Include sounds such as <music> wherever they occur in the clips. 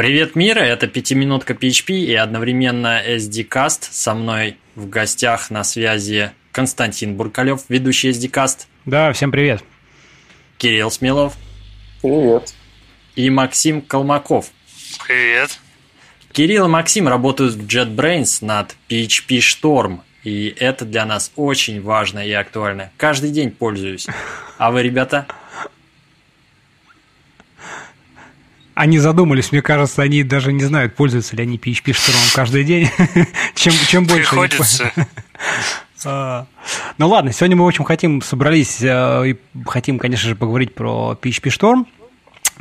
Привет, мир! Это пятиминутка PHP и одновременно SDCast. Со мной в гостях на связи Константин Буркалев, ведущий SDCast. Да, всем привет. Кирилл Смелов. Привет. И Максим Колмаков. Привет. Кирилл и Максим работают в JetBrains над PHP Storm, и это для нас очень важно и актуально. Каждый день пользуюсь. А вы, ребята? Они задумались, мне кажется, они даже не знают, пользуются ли они PHP штурмом каждый день. <laughs> чем, чем больше... Приходится. А, ну ладно, сегодня мы, в общем, хотим, собрались э, и хотим, конечно же, поговорить про PHP Storm,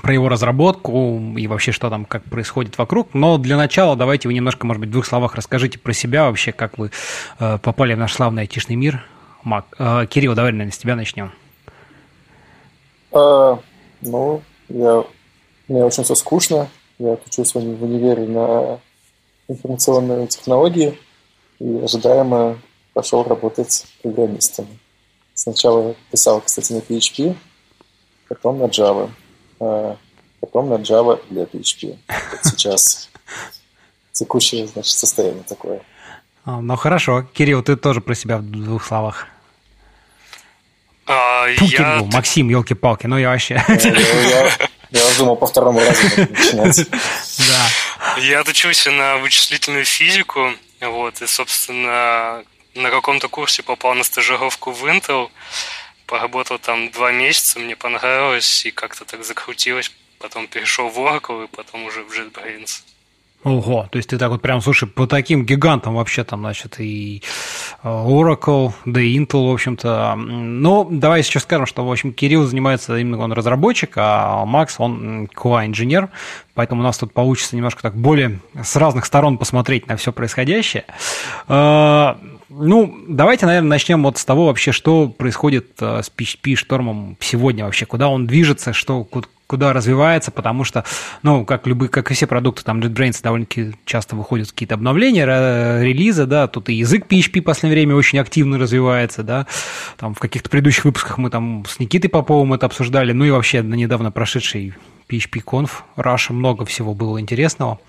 про его разработку и вообще, что там, как происходит вокруг. Но для начала давайте вы немножко, может быть, в двух словах расскажите про себя вообще, как вы э, попали в наш славный айтишный мир. Мак, э, Кирилл, давай, наверное, с тебя начнем. А, ну, я мне очень все скучно. Я учусь в универе на информационные технологии и ожидаемо пошел работать программистом. Сначала писал, кстати, на PHP, потом на Java, а потом на Java для PHP. Вот сейчас <laughs> текущее значит, состояние такое. А, ну хорошо. Кирилл, ты тоже про себя в двух словах. А, я... Максим, елки-палки, ну я вообще... Я, я вас думал по второму разу начинать. <laughs> Да. Я отучился на вычислительную физику, вот, и, собственно, на каком-то курсе попал на стажировку в Intel, поработал там два месяца, мне понравилось, и как-то так закрутилось. Потом перешел в Oracle, и потом уже в JetBrains. Ого, то есть ты так вот прям, слушай, по таким гигантам вообще там, значит, и э, Oracle, да и Intel, в общем-то. Ну, давай сейчас скажем, что, в общем, Кирилл занимается именно он разработчик, а Макс, он QA-инженер, поэтому у нас тут получится немножко так более с разных сторон посмотреть на все происходящее. Э, ну, давайте, наверное, начнем вот с того вообще, что происходит э, с PHP штормом сегодня вообще, куда он движется, что, куда развивается, потому что, ну, как любые, как и все продукты, там JetBrains довольно-таки часто выходят какие-то обновления, релизы, да, тут и язык PHP в последнее время очень активно развивается, да, там в каких-то предыдущих выпусках мы там с Никитой Поповым это обсуждали, ну и вообще на недавно прошедший PHP Conf Russia много всего было интересного.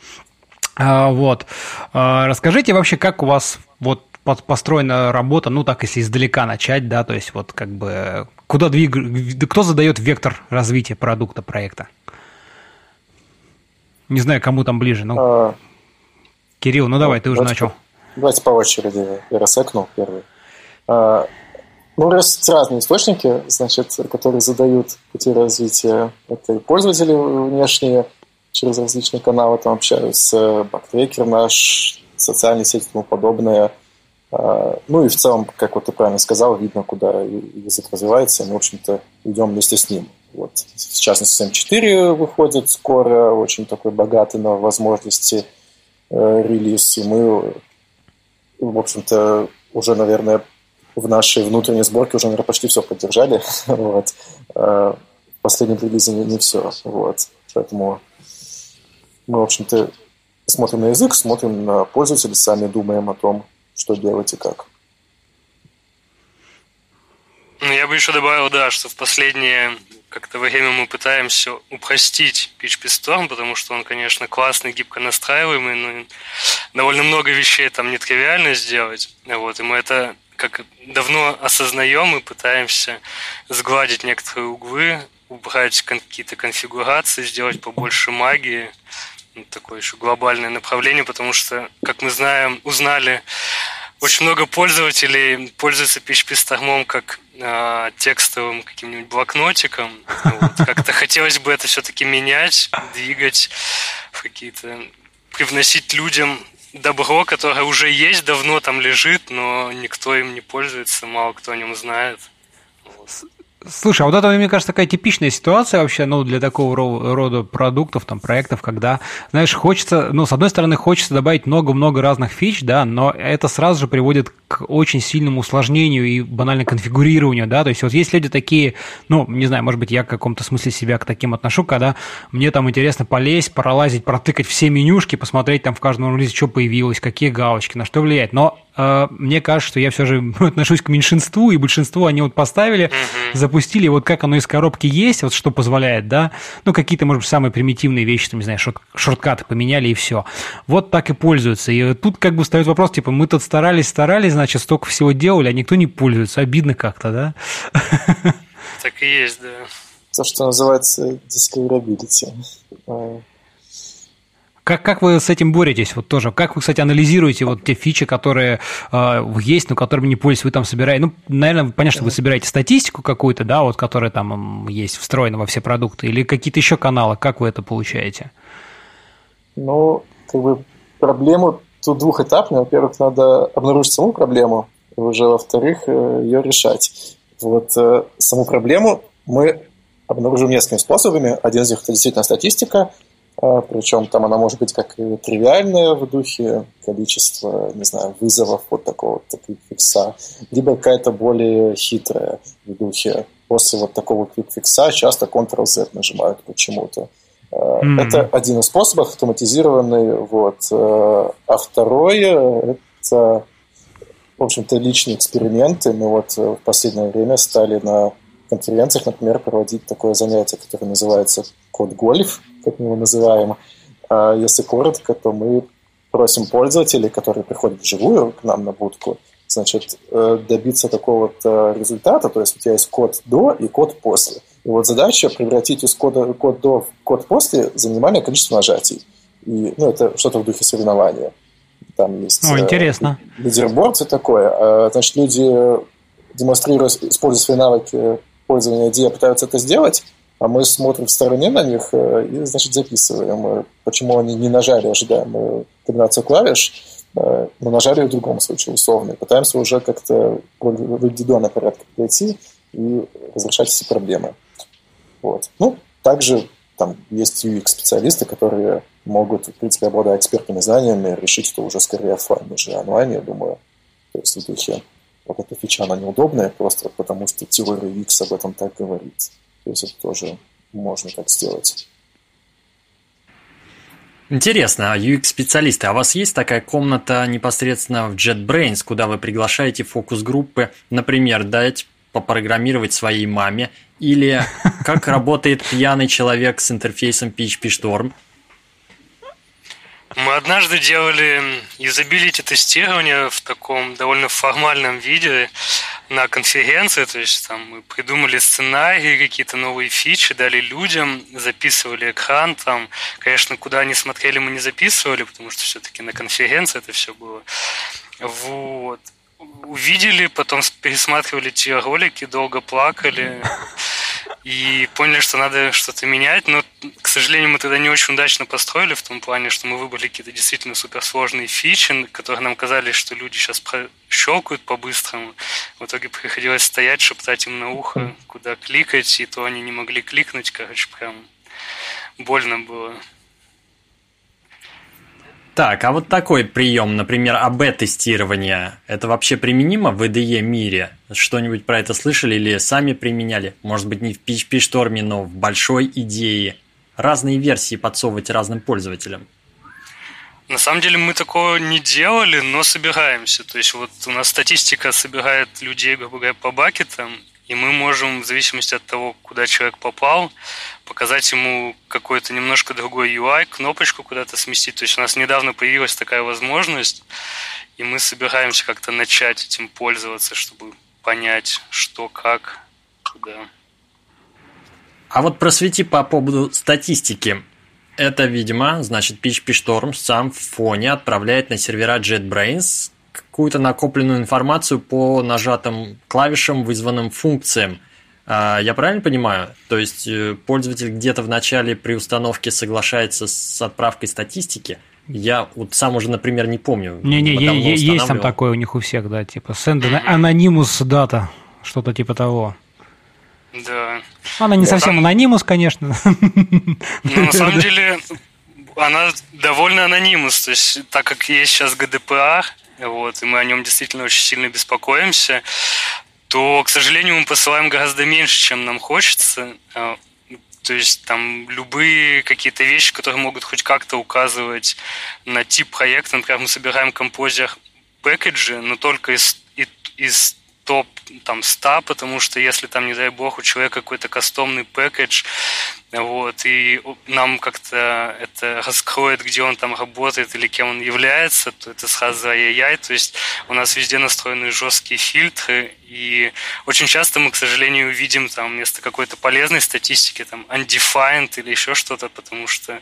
А, вот. А, расскажите вообще, как у вас вот построена работа, ну так, если издалека начать, да, то есть вот как бы куда двиг... кто задает вектор развития продукта, проекта? Не знаю, кому там ближе, ну. А... Кирилл, ну давай, ты уже давайте, начал. Давайте по очереди. Я рассекнул первый. А, ну, есть разные источники, значит, которые задают пути развития. Это и пользователи внешние, через различные каналы там общаются, бактрекер наш, социальные сети и тому подобное. А, ну и в целом, как вот ты правильно сказал, видно, куда язык развивается, и мы, в общем-то, идем вместе с ним. Вот. В частности, M4 выходит скоро, очень такой богатый на возможности э, релиз, и мы, в общем-то, уже, наверное, в нашей внутренней сборке уже, наверное, почти все поддержали. <laughs> вот. А в последнем релизе не, не все. Вот. Поэтому мы, в общем-то, смотрим на язык, смотрим на пользователей, сами думаем о том, что делать и как. Ну, я бы еще добавил, да, что в последнее как-то время мы пытаемся упростить PHP Storm, потому что он, конечно, классный, гибко настраиваемый, но довольно много вещей там нетривиально сделать. Вот, и мы это как давно осознаем и пытаемся сгладить некоторые углы, убрать какие-то конфигурации, сделать побольше магии, такое еще глобальное направление, потому что, как мы знаем, узнали, очень много пользователей пользуются PHP Storm как э, текстовым каким-нибудь блокнотиком. Вот. Как-то хотелось бы это все-таки менять, двигать в какие-то привносить людям добро, которое уже есть, давно там лежит, но никто им не пользуется, мало кто о нем знает. Слушай, а вот это, мне кажется, такая типичная ситуация вообще, ну, для такого рода продуктов, там, проектов, когда, знаешь, хочется, ну, с одной стороны, хочется добавить много-много разных фич, да, но это сразу же приводит к очень сильному усложнению и банально конфигурированию, да, то есть вот есть люди такие, ну, не знаю, может быть, я в каком-то смысле себя к таким отношу, когда мне там интересно полезть, пролазить, протыкать все менюшки, посмотреть там в каждом релизе, что появилось, какие галочки, на что влияет, но мне кажется, что я все же <laughs> отношусь к меньшинству, и большинство они вот поставили, mm-hmm. запустили, вот как оно из коробки есть, вот что позволяет, да, ну, какие-то, может быть, самые примитивные вещи, там, не знаю, шорт, шорткаты поменяли и все. Вот так и пользуются. И тут как бы встает вопрос, типа, мы тут старались, старались, значит, столько всего делали, а никто не пользуется. Обидно как-то, да? <laughs> Так и есть, да. То, что называется discoverability. Как, как вы с этим боретесь? Вот тоже. Как вы, кстати, анализируете вот те фичи, которые э, есть, но которыми не пользуетесь, вы там собираете? Ну, наверное, понятно, что вы собираете статистику какую-то, да, вот, которая там есть встроена во все продукты, или какие-то еще каналы. Как вы это получаете? Ну, как бы проблему тут двухэтапная. Во-первых, надо обнаружить саму проблему, уже во-вторых, э, ее решать. Вот э, саму проблему мы обнаружим несколькими способами. Один из них – это действительно статистика – причем там она может быть как и тривиальная в духе количества, не знаю, вызовов вот такого вот фикса, либо какая-то более хитрая в духе после вот такого квикфикса часто Ctrl-Z нажимают почему-то. Mm-hmm. Это один из способов автоматизированный. Вот. А, а второе – это, в общем-то, личные эксперименты. Мы вот в последнее время стали на конференциях, например, проводить такое занятие, которое называется код-гольф, как мы его называем. А если коротко, то мы просим пользователей, которые приходят вживую к нам на будку, значит, э, добиться такого-то результата, то есть у тебя есть код до и код после. И вот задача превратить из кода код до в код после за минимальное количество нажатий. И, ну, это что-то в духе соревнования. Там есть... Ну, интересно. Э, лидерборд и такое. А, значит, люди, демонстрируя, используя свои навыки пользования IDEA, пытаются это сделать, а мы смотрим в стороне на них э, и, значит, записываем, э, почему они не нажали ожидаемую комбинацию клавиш, э, но нажали в другом случае условно. И пытаемся уже как-то в индивидуальном порядке пройти и разрешать все проблемы. Вот. Ну, также там есть UX-специалисты, которые могут, в принципе, обладая экспертными знаниями, решить, что уже скорее офлайн, нежели онлайн, я думаю. То есть в духе вот эта фича, она неудобная просто потому, что теория UX об этом так говорит. То есть это тоже можно так сделать. Интересно, а UX-специалисты, а у вас есть такая комната непосредственно в JetBrains, куда вы приглашаете фокус-группы, например, дать попрограммировать своей маме, или как <laughs> работает пьяный человек с интерфейсом PHP Storm, мы однажды делали юзабилити тестирование в таком довольно формальном виде на конференции, то есть там мы придумали сценарии, какие-то новые фичи, дали людям, записывали экран, там, конечно, куда они смотрели, мы не записывали, потому что все-таки на конференции это все было. Вот. Увидели, потом пересматривали те ролики, долго плакали и поняли, что надо что-то менять. Но, к сожалению, мы тогда не очень удачно построили в том плане, что мы выбрали какие-то действительно суперсложные фичи, которые нам казались, что люди сейчас щелкают по-быстрому. В итоге приходилось стоять, шептать им на ухо, куда кликать, и то они не могли кликнуть. Короче, прям больно было. Так, а вот такой прием, например, АБ-тестирование, это вообще применимо в IDE мире? Что-нибудь про это слышали или сами применяли? Может быть, не в PHP шторме, но в большой идее. Разные версии подсовывать разным пользователям. На самом деле мы такого не делали, но собираемся. То есть вот у нас статистика собирает людей, грубо говоря, по бакетам, и мы можем, в зависимости от того, куда человек попал, показать ему какой-то немножко другой UI, кнопочку куда-то сместить. То есть у нас недавно появилась такая возможность, и мы собираемся как-то начать этим пользоваться, чтобы понять, что, как, куда. А вот просвети по поводу статистики. Это, видимо, значит, PHP Storm сам в фоне отправляет на сервера JetBrains какую-то накопленную информацию по нажатым клавишам, вызванным функциям. А, я правильно понимаю? То есть э, пользователь где-то в начале при установке соглашается с отправкой статистики. Я вот сам уже, например, не помню. Не-не, есть там такое у них у всех, да, типа send anonymous data, что-то типа того. Да. Она не совсем там... анонимус, конечно. Ну, на самом деле, она довольно анонимус. То есть, так как есть сейчас GDPR, вот, и мы о нем действительно очень сильно беспокоимся, то, к сожалению, мы посылаем гораздо меньше, чем нам хочется. А, то есть там любые какие-то вещи, которые могут хоть как-то указывать на тип проекта. Например, мы собираем композер пэкэджи, но только из, из топ там 100, потому что если там, не дай бог, у человека какой-то кастомный пэкэдж, вот, и нам как-то это раскроет, где он там работает или кем он является, то это сразу ай-яй-яй, то есть у нас везде настроены жесткие фильтры, и очень часто мы, к сожалению, увидим там вместо какой-то полезной статистики там undefined или еще что-то, потому что,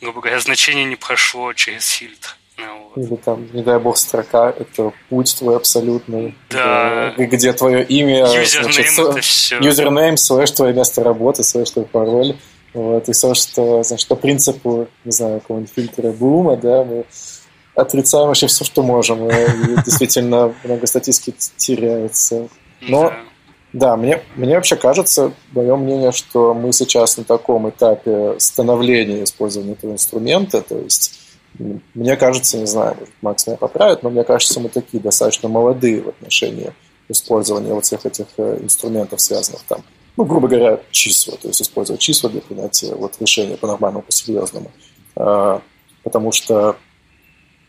грубо говоря, значение не прошло через фильтр. Вот. Или там, не дай бог, строка – это путь твой абсолютный. Да. Где, где твое имя, username значит, это все. Username, слэш твое место работы, слэш твой пароль. Вот, и все, что, значит, по принципу, не знаю, какого-нибудь фильтра Блума, да, мы отрицаем вообще все, что можем. И <laughs> действительно много статистики теряется. Но да, мне, мне вообще кажется, мое мнение, что мы сейчас на таком этапе становления использования этого инструмента, то есть мне кажется, не знаю, Макс меня поправит, но мне кажется, мы такие достаточно молодые в отношении использования вот всех этих э, инструментов, связанных там, ну, грубо говоря, числа, то есть использовать числа для принятия вот решения по-нормальному, по-серьезному. А, потому что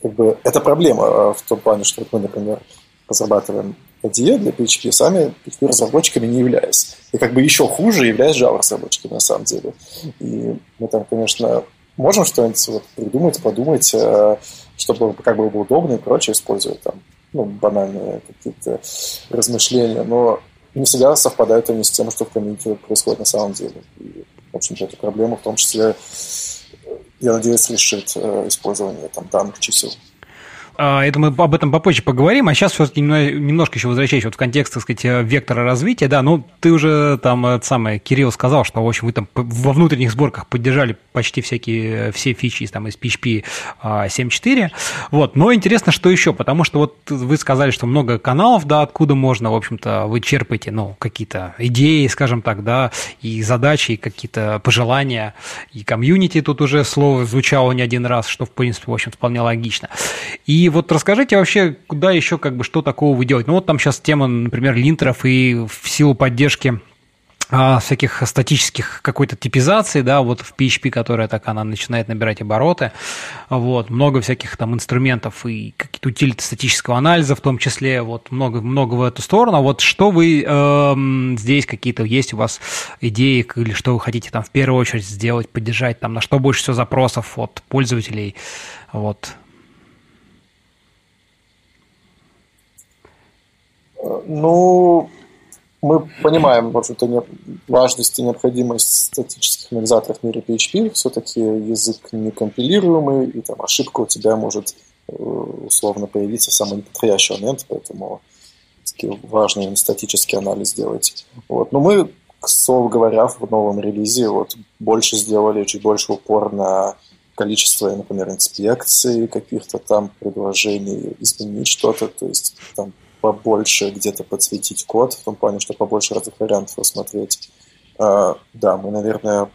как бы, это проблема а, в том плане, что мы, например, разрабатываем IDE для PHP, сами PHP-разработчиками не являясь. И как бы еще хуже являясь Java-разработчиками на самом деле. И мы там, конечно, можем что-нибудь вот придумать, подумать, э, чтобы как бы было удобно и прочее использовать там, ну, банальные какие-то размышления, но не всегда совпадают они с тем, что в комьюнити происходит на самом деле. И, в общем-то, эту проблему в том числе, я надеюсь, решит э, использование там данных чисел. А, это мы об этом попозже поговорим, а сейчас все-таки немножко еще возвращаясь вот в контекст, так сказать, э, вектора развития, да, ну, ты уже там, это самое, Кирилл сказал, что, в общем, вы там во внутренних сборках поддержали почти всякие, э, все фичи там из PHP 7.4, а, вот, но интересно, что еще, потому что вот вы сказали, что много каналов, да, откуда можно, в общем-то, вы черпаете, ну, какие-то идеи, скажем так, да, и задачи, и какие-то пожелания, и комьюнити тут уже слово звучало не один раз, что, в принципе, в общем, вполне логично. И вот расскажите вообще, куда еще, как бы, что такого вы делаете? Ну, вот там сейчас тема, например, линтеров и в силу поддержки а, всяких статических какой-то типизации, да, вот в PHP, которая так, она начинает набирать обороты, вот, много всяких там инструментов и какие-то утилиты статического анализа в том числе, вот, много, много в эту сторону, а вот что вы э, здесь какие-то есть у вас идеи или что вы хотите там в первую очередь сделать, поддержать, там, на что больше всего запросов от пользователей, вот, Ну, мы понимаем, в общем-то, важность и необходимость статических анализаторов в мире PHP. Все-таки язык некомпилируемый, и там ошибка у тебя может э, условно появиться в самый неподходящий момент, поэтому важно статический анализ делать. Вот. Но мы, к слову говоря, в новом релизе вот больше сделали, чуть больше упор на количество, например, инспекций, каких-то там предложений, изменить что-то, то есть там побольше где-то подсветить код, в том плане, что побольше разных вариантов рассмотреть. А, да, мы, наверное,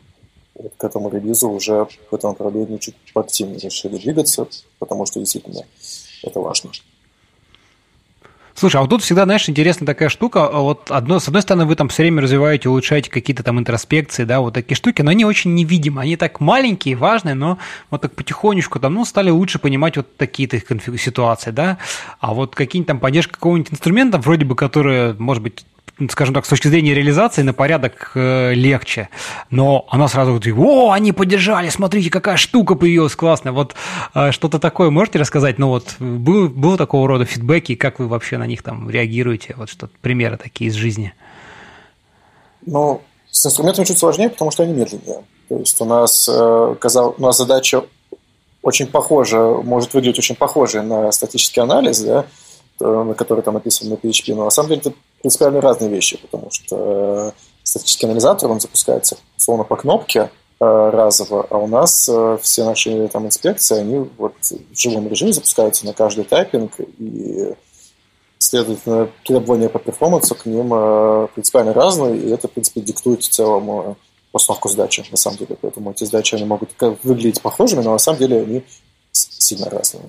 к этому релизу уже в этом направлении чуть поактивнее решили двигаться, потому что действительно это важно. Слушай, а вот тут всегда, знаешь, интересная такая штука. Вот одно, с одной стороны, вы там все время развиваете, улучшаете какие-то там интроспекции, да, вот такие штуки, но они очень невидимы. Они так маленькие, важные, но вот так потихонечку там, ну, стали лучше понимать вот такие-то ситуации, да. А вот какие-нибудь там поддержка какого-нибудь инструмента, вроде бы, которые, может быть, скажем так, с точки зрения реализации на порядок э, легче. Но она сразу говорит, о, они поддержали, смотрите, какая штука появилась классная. Вот э, что-то такое можете рассказать? Ну вот, был, был такого рода фидбэки, как вы вообще на них там реагируете? Вот что-то, примеры такие из жизни. Ну, с инструментами чуть сложнее, потому что они медленнее. То есть у нас, э, казал, у нас задача очень похожа, может выглядеть очень похожей на статический анализ, да, на который там написан на PHP, но на самом деле это принципиально разные вещи, потому что э, статический анализатор, он запускается словно по кнопке э, разово, а у нас э, все наши там инспекции, они вот в живом режиме запускаются на каждый тайпинг, и следовательно, требования по перформансу к ним принципиально разные, и это, в принципе, диктует в целом постановку сдачи, на самом деле. Поэтому эти сдачи, они могут выглядеть похожими, но на самом деле они сильно разные.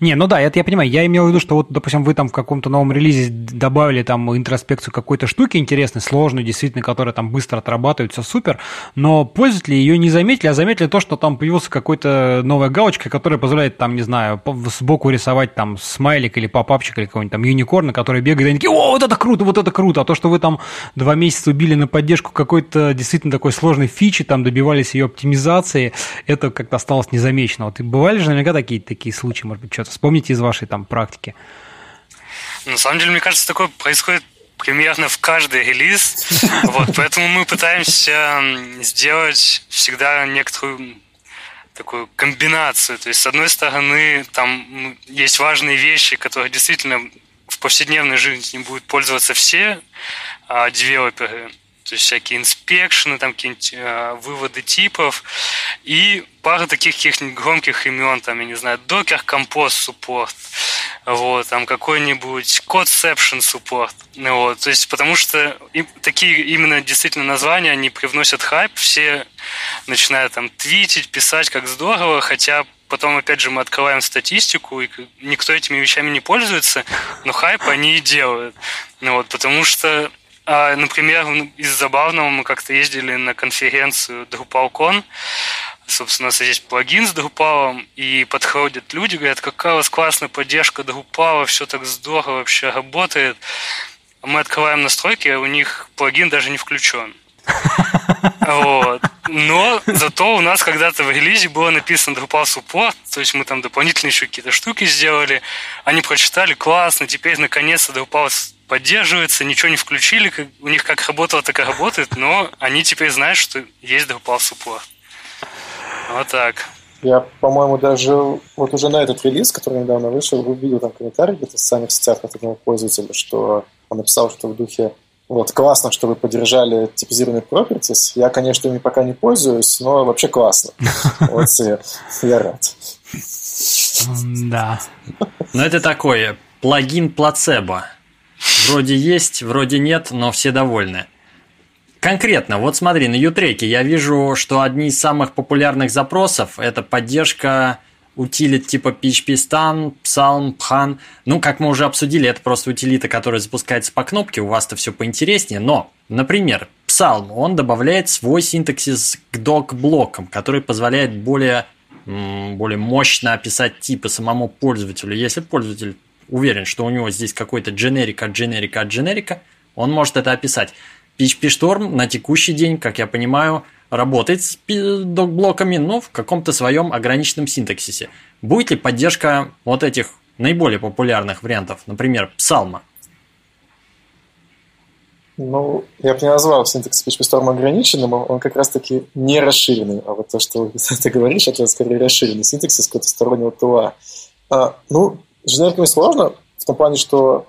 Не, ну да, это я понимаю. Я имел в виду, что вот, допустим, вы там в каком-то новом релизе добавили там интроспекцию какой-то штуки интересной, сложной, действительно, которая там быстро отрабатывает, все супер, но пользователи ее не заметили, а заметили то, что там появился какой-то новая галочка, которая позволяет там, не знаю, сбоку рисовать там смайлик или попапчик или какой-нибудь там юникорн, который бегает, и они такие, о, вот это круто, вот это круто. А то, что вы там два месяца убили на поддержку какой-то действительно такой сложной фичи, там добивались ее оптимизации, это как-то осталось незамечено. Вот и бывали же наверняка такие, такие случаи, может быть, что-то вспомните из вашей там практики. На самом деле, мне кажется, такое происходит примерно в каждый релиз. <laughs> Вот, поэтому мы пытаемся сделать всегда некоторую такую комбинацию. То есть, с одной стороны, там есть важные вещи, которые действительно в повседневной жизни будут пользоваться все а, девелоперы то есть всякие инспекшены, там какие-нибудь э, выводы типов, и пара таких каких-нибудь громких имен, там, я не знаю, Docker Compose Support, вот, там какой-нибудь Codeception Support, вот, то есть потому что и, такие именно действительно названия, они привносят хайп, все начинают там твитить, писать, как здорово, хотя потом, опять же, мы открываем статистику, и никто этими вещами не пользуется, но хайп они и делают. Ну, вот, потому что а, например, из забавного мы как-то ездили на конференцию DrupalCon. Собственно, у нас есть плагин с Drupal, и подходят люди, говорят, какая у вас классная поддержка Drupal, все так здорово вообще работает. Мы открываем настройки, а у них плагин даже не включен. <laughs> Вот. Но зато у нас когда-то в релизе было написано Drupal Support, то есть мы там дополнительные еще какие-то штуки сделали. Они прочитали, классно, теперь наконец-то Drupal поддерживается, ничего не включили, как, у них как работало, так и работает, но они теперь знают, что есть Drupal Support. Вот так. Я, по-моему, даже вот уже на этот релиз, который недавно вышел, увидел там комментарий где-то в самих сетях от одного пользователя, что он написал, что в духе вот, классно, что вы поддержали типизированный properties. Я, конечно, ими пока не пользуюсь, но вообще классно. <laughs> Вот я рад. Да. Но это такое плагин плацебо. Вроде есть, вроде нет, но все довольны. Конкретно, вот смотри, на Ютреке я вижу, что одни из самых популярных запросов – это поддержка утилит типа PHP Stan, Psalm, Phan. Ну, как мы уже обсудили, это просто утилита, которая запускается по кнопке, у вас-то все поинтереснее. Но, например, Psalm, он добавляет свой синтаксис к док-блокам, который позволяет более, более мощно описать типы самому пользователю. Если пользователь уверен, что у него здесь какой-то дженерик от дженерика от дженерика, он может это описать. PHP Storm на текущий день, как я понимаю, работает с док-блоками, но в каком-то своем ограниченном синтаксисе. Будет ли поддержка вот этих наиболее популярных вариантов, например, псалма? Ну, я бы не назвал синтакс PHP Storm ограниченным, он как раз-таки не расширенный. А вот то, что <laughs> ты говоришь, это скорее расширенный синтаксис какого-то стороннего тула. А, ну, с дженериками сложно в том плане, что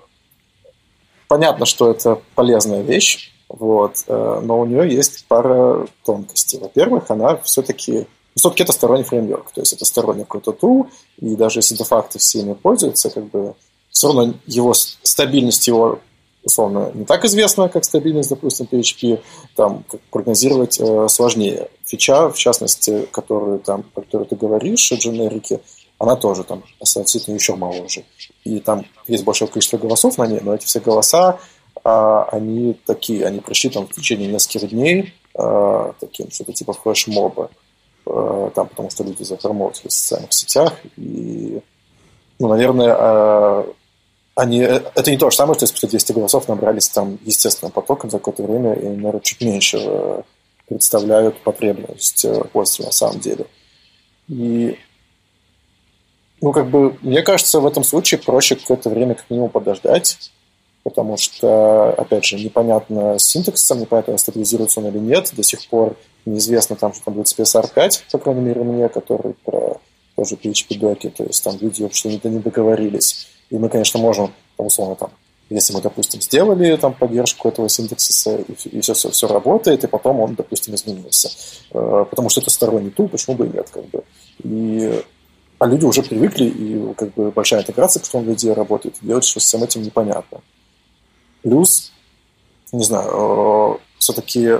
понятно, что это полезная вещь, вот, э, но у нее есть пара тонкостей. Во-первых, она все-таки все-таки это сторонний фреймворк, то есть это сторонний какой-то тул, и даже если де-факто все ими пользуются, как бы все равно его стабильность его условно не так известна, как стабильность, допустим, PHP, там прогнозировать э, сложнее. Фича, в частности, которую, там, про которую ты говоришь, дженерики, она тоже там относительно еще моложе. И там есть большое количество голосов на ней, но эти все голоса, а, они такие, они пришли там в течение нескольких дней, а, таким что-то типа флешмоба, а, там, потому что люди запромоутили в социальных сетях, и, ну, наверное, а, они, это не то же самое, что спустя 200 голосов набрались там естественным потоком за какое-то время, и, наверное, чуть меньше э, представляют потребность э, пользователя на самом деле. И ну, как бы, мне кажется, в этом случае проще какое-то время как минимум подождать, потому что, опять же, непонятно с синтаксисом, непонятно, стабилизируется он или нет, до сих пор неизвестно там, что там будет CSR 5, по крайней мере, мне, который про тоже PHP-доки, то есть там люди вообще не, не договорились. И мы, конечно, можем, там, условно, там, если мы, допустим, сделали там поддержку этого синтаксиса, и, и все, все, все работает, и потом он, допустим, изменился. Э, потому что это сторонний тул, почему бы и нет, как бы. И а люди уже привыкли, и как бы большая интеграция, он в идее работает, делать что с всем этим непонятно. Плюс, не знаю, э, все-таки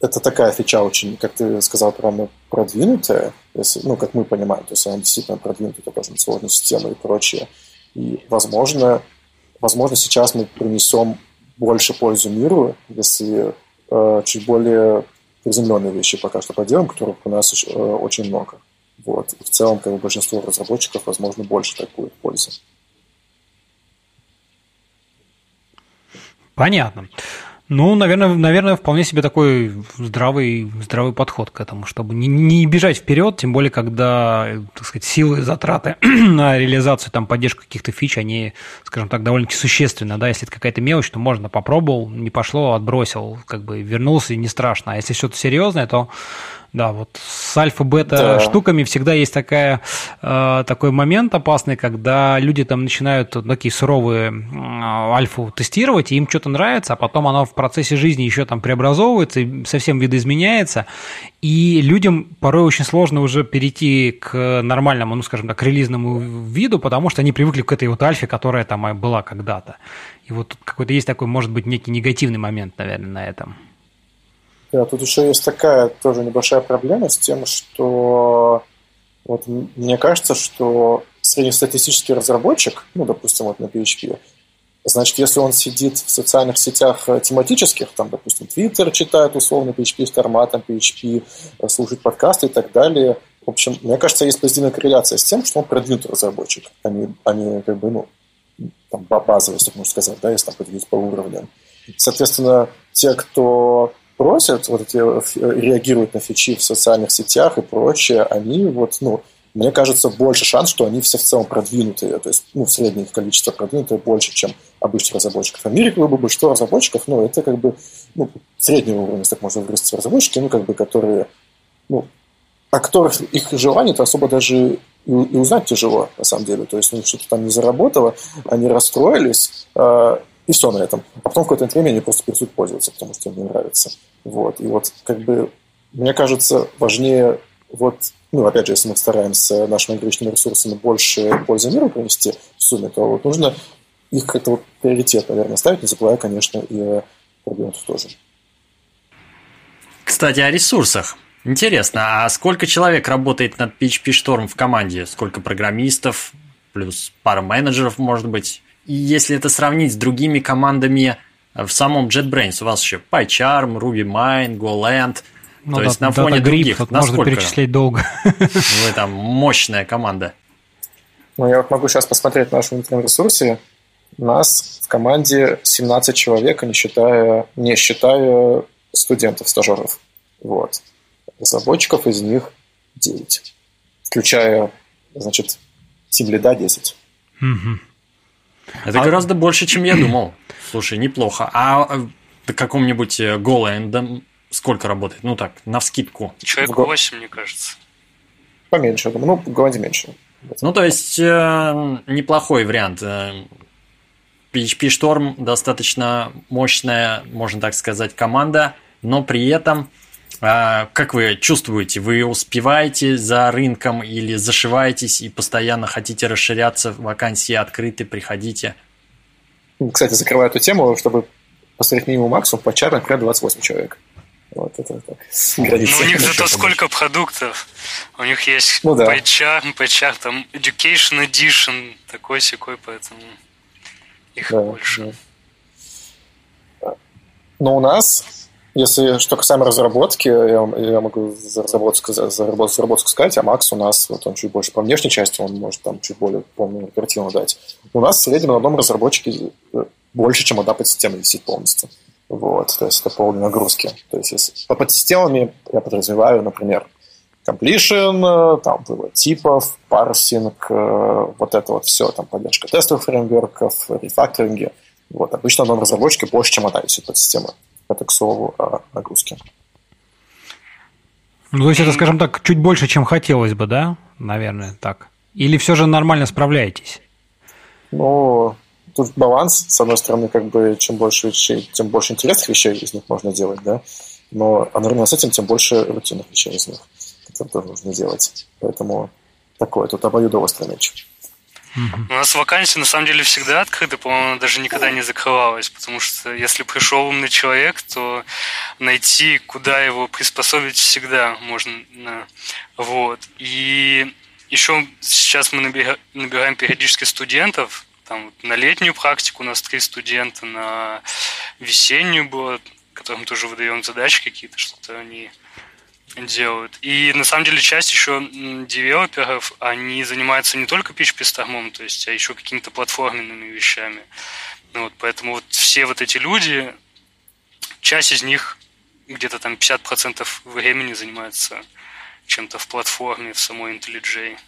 это такая фича очень, как ты сказал, прямо продвинутая, если, ну, как мы понимаем, то есть она действительно продвинутая, это тоже сложная система и прочее. И, возможно, возможно, сейчас мы принесем больше пользу миру, если э, чуть более приземленные вещи пока что поделаем, которых у нас э, очень много. Вот. И в целом, как бы, большинство разработчиков, возможно, больше так будет пользы. Понятно. Ну, наверное, наверное, вполне себе такой здравый, здравый подход к этому, чтобы не, не бежать вперед, тем более, когда, так сказать, силы затраты <clears throat> на реализацию, там, поддержку каких-то фич, они, скажем так, довольно-таки существенны, да, если это какая-то мелочь, то можно, попробовал, не пошло, отбросил, как бы вернулся, и не страшно, а если что-то серьезное, то да, вот с альфа-бета да. штуками всегда есть такая, э, такой момент опасный, когда люди там начинают такие суровые э, альфу тестировать, и им что-то нравится, а потом оно в процессе жизни еще там преобразовывается, и совсем видоизменяется, и людям порой очень сложно уже перейти к нормальному, ну, скажем так, релизному виду, потому что они привыкли к этой вот альфе, которая там была когда-то. И вот тут какой-то есть такой, может быть, некий негативный момент, наверное, на этом. Да, тут еще есть такая тоже небольшая проблема с тем, что вот мне кажется, что среднестатистический разработчик, ну, допустим, вот на PHP, значит, если он сидит в социальных сетях э, тематических, там, допустим, Twitter читает условно PHP с форматом PHP, э, слушает подкасты и так далее, в общем, мне кажется, есть позитивная корреляция с тем, что он продвинутый разработчик, а не, а не как бы, ну, там, базовый, если можно сказать, да, если там поделить по уровням. Соответственно, те, кто просят, вот эти э, реагируют на фичи в социальных сетях и прочее, они вот, ну, мне кажется, больше шанс, что они все в целом продвинутые, то есть, ну, среднее их количество продвинутое больше, чем обычных разработчиков. В мире, как бы, большинство разработчиков, ну, это как бы, ну, среднего уровня, если так можно выразиться, разработчики, ну, как бы, которые, ну, о которых их желание-то особо даже и, узнать тяжело, на самом деле. То есть у них что-то там не заработало, они расстроились, э, и все на этом. А потом в какое-то время они просто перестают пользоваться, потому что им не нравится. Вот. И вот как бы мне кажется, важнее вот, ну, опять же, если мы стараемся нашими ограниченными ресурсами больше пользы миру принести в сумме, то вот нужно их как-то вот приоритет, наверное, ставить, не забывая, конечно, и продвинутых тоже. Кстати, о ресурсах. Интересно, а сколько человек работает над PHP Storm в команде? Сколько программистов? Плюс пара менеджеров, может быть? И если это сравнить с другими командами в самом JetBrains, у вас еще PyCharm, RubyMine, GoLand, ну, то да, есть на фоне других, насколько можно перечислять долго. <laughs> Вы там мощная команда. Ну, я вот могу сейчас посмотреть на нашем внутреннем ресурсе. Нас в команде 17 человек, не считая, не считая студентов, стажеров. Вот. Разработчиков из них 9. Включая, значит, Lead 10. Угу. Это а... гораздо больше, чем я думал. Слушай, неплохо. А на э, каком-нибудь э, Golang сколько работает? Ну так, на вскидку. Человек 8, мне кажется. Поменьше, думаю. Ну, в Golang меньше. Ну, то есть, э, неплохой вариант. PHP Storm достаточно мощная, можно так сказать, команда, но при этом а, как вы чувствуете, вы успеваете за рынком или зашиваетесь и постоянно хотите расширяться, вакансии открыты, приходите? Кстати, закрываю эту тему, чтобы посмотреть минимум максимум, по чарам, например, 28 человек. Вот это, это ну, у них зато сколько продуктов. У них есть ну, да. PyChar, PyChar, там Education Edition, такой секой, поэтому их да, больше. Да. Но у нас если что касаемо разработки, я, я могу за разработку, за, за разработку сказать, а Макс у нас, вот он чуть больше по внешней части, он может там чуть более полную картину дать. У нас в среднем на одном разработчике э, больше, чем одна подсистема висит полностью. Вот, то есть это полные нагрузки. То есть если, по подсистемами я подразумеваю, например, completion, э, там вывод типов, парсинг, э, вот это вот все, там поддержка тестовых фреймворков, рефакторинги. Вот, обычно на одном разработчике больше, чем одна висит подсистема. Это, к слову, о нагрузке. Ну, то есть это, скажем так, чуть больше, чем хотелось бы, да? Наверное, так. Или все же нормально справляетесь? Ну, тут баланс. С одной стороны, как бы, чем больше вещей, тем больше интересных вещей из них можно делать, да? Но одновременно с этим, тем больше рутинных вещей из них, которые тоже нужно делать. Поэтому такое тут обоюдоострый меч. У нас вакансия на самом деле всегда открыта, по-моему, она даже никогда не закрывалась, потому что если пришел умный человек, то найти, куда его приспособить, всегда можно. Вот. И еще сейчас мы набираем периодически студентов, там на летнюю практику у нас три студента, на весеннюю было, которым тоже выдаем задачи какие-то, что-то они делают. И на самом деле часть еще девелоперов, они занимаются не только PHP Storm, то есть, а еще какими-то платформенными вещами. Ну, вот, поэтому вот все вот эти люди, часть из них где-то там 50% времени занимается чем-то в платформе, в самой IntelliJ.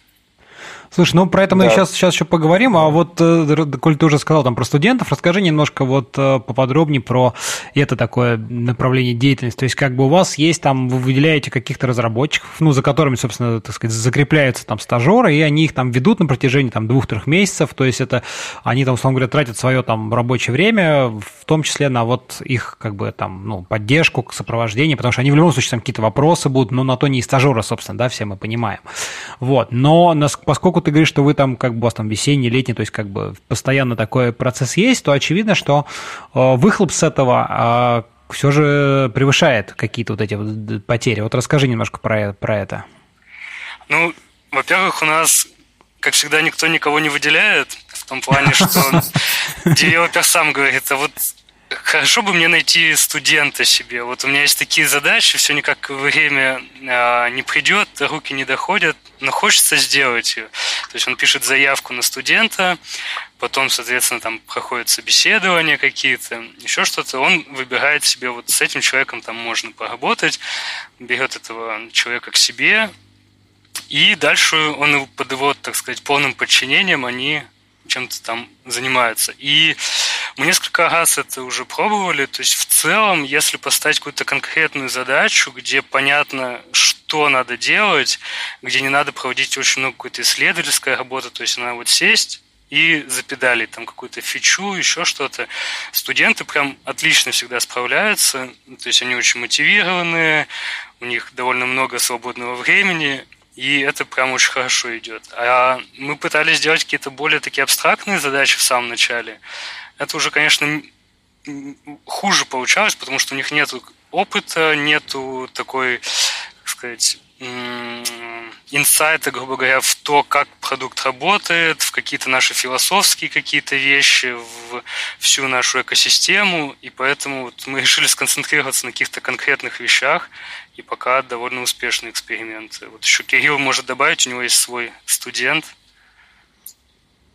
Слушай, ну про это мы да. сейчас, сейчас еще поговорим, а вот, э, коль ты уже сказал там про студентов, расскажи немножко вот э, поподробнее про это такое направление деятельности. То есть как бы у вас есть там, вы выделяете каких-то разработчиков, ну, за которыми, собственно, так сказать, закрепляются там стажеры, и они их там ведут на протяжении там двух-трех месяцев, то есть это они там, условно говоря, тратят свое там рабочее время, в том числе на вот их как бы там, ну, поддержку, сопровождение, потому что они в любом случае там какие-то вопросы будут, но на то не и стажеры, собственно, да, все мы понимаем. Вот, но поскольку ты говоришь, что вы там, как бы у вас там весенний, летний, то есть как бы постоянно такой процесс есть, то очевидно, что э, выхлоп с этого а, все же превышает какие-то вот эти вот потери. Вот расскажи немножко про, про это. Ну, во-первых, у нас, как всегда, никто никого не выделяет, в том плане, что <laughs> девелопер сам говорит, а вот Хорошо бы мне найти студента себе. Вот у меня есть такие задачи, все никак время а, не придет, руки не доходят, но хочется сделать ее. То есть он пишет заявку на студента, потом, соответственно, там проходят собеседования какие-то, еще что-то. Он выбирает себе, вот с этим человеком там можно поработать, берет этого человека к себе, и дальше он под его, так сказать, полным подчинением они чем-то там занимаются. И мы несколько раз это уже пробовали. То есть в целом, если поставить какую-то конкретную задачу, где понятно, что надо делать, где не надо проводить очень много какой-то исследовательской работы, то есть надо вот сесть и запедалить там какую-то фичу, еще что-то. Студенты прям отлично всегда справляются, то есть они очень мотивированные, у них довольно много свободного времени, и это прям очень хорошо идет. А мы пытались сделать какие-то более такие абстрактные задачи в самом начале. Это уже, конечно, хуже получалось, потому что у них нет опыта, нету такой, так сказать, инсайта, грубо говоря, в то, как продукт работает, в какие-то наши философские какие-то вещи, в всю нашу экосистему, и поэтому вот мы <laughs> решили сконцентрироваться на каких-то конкретных вещах, и пока довольно успешные эксперименты. Вот еще Кирилл может добавить, у него есть свой студент.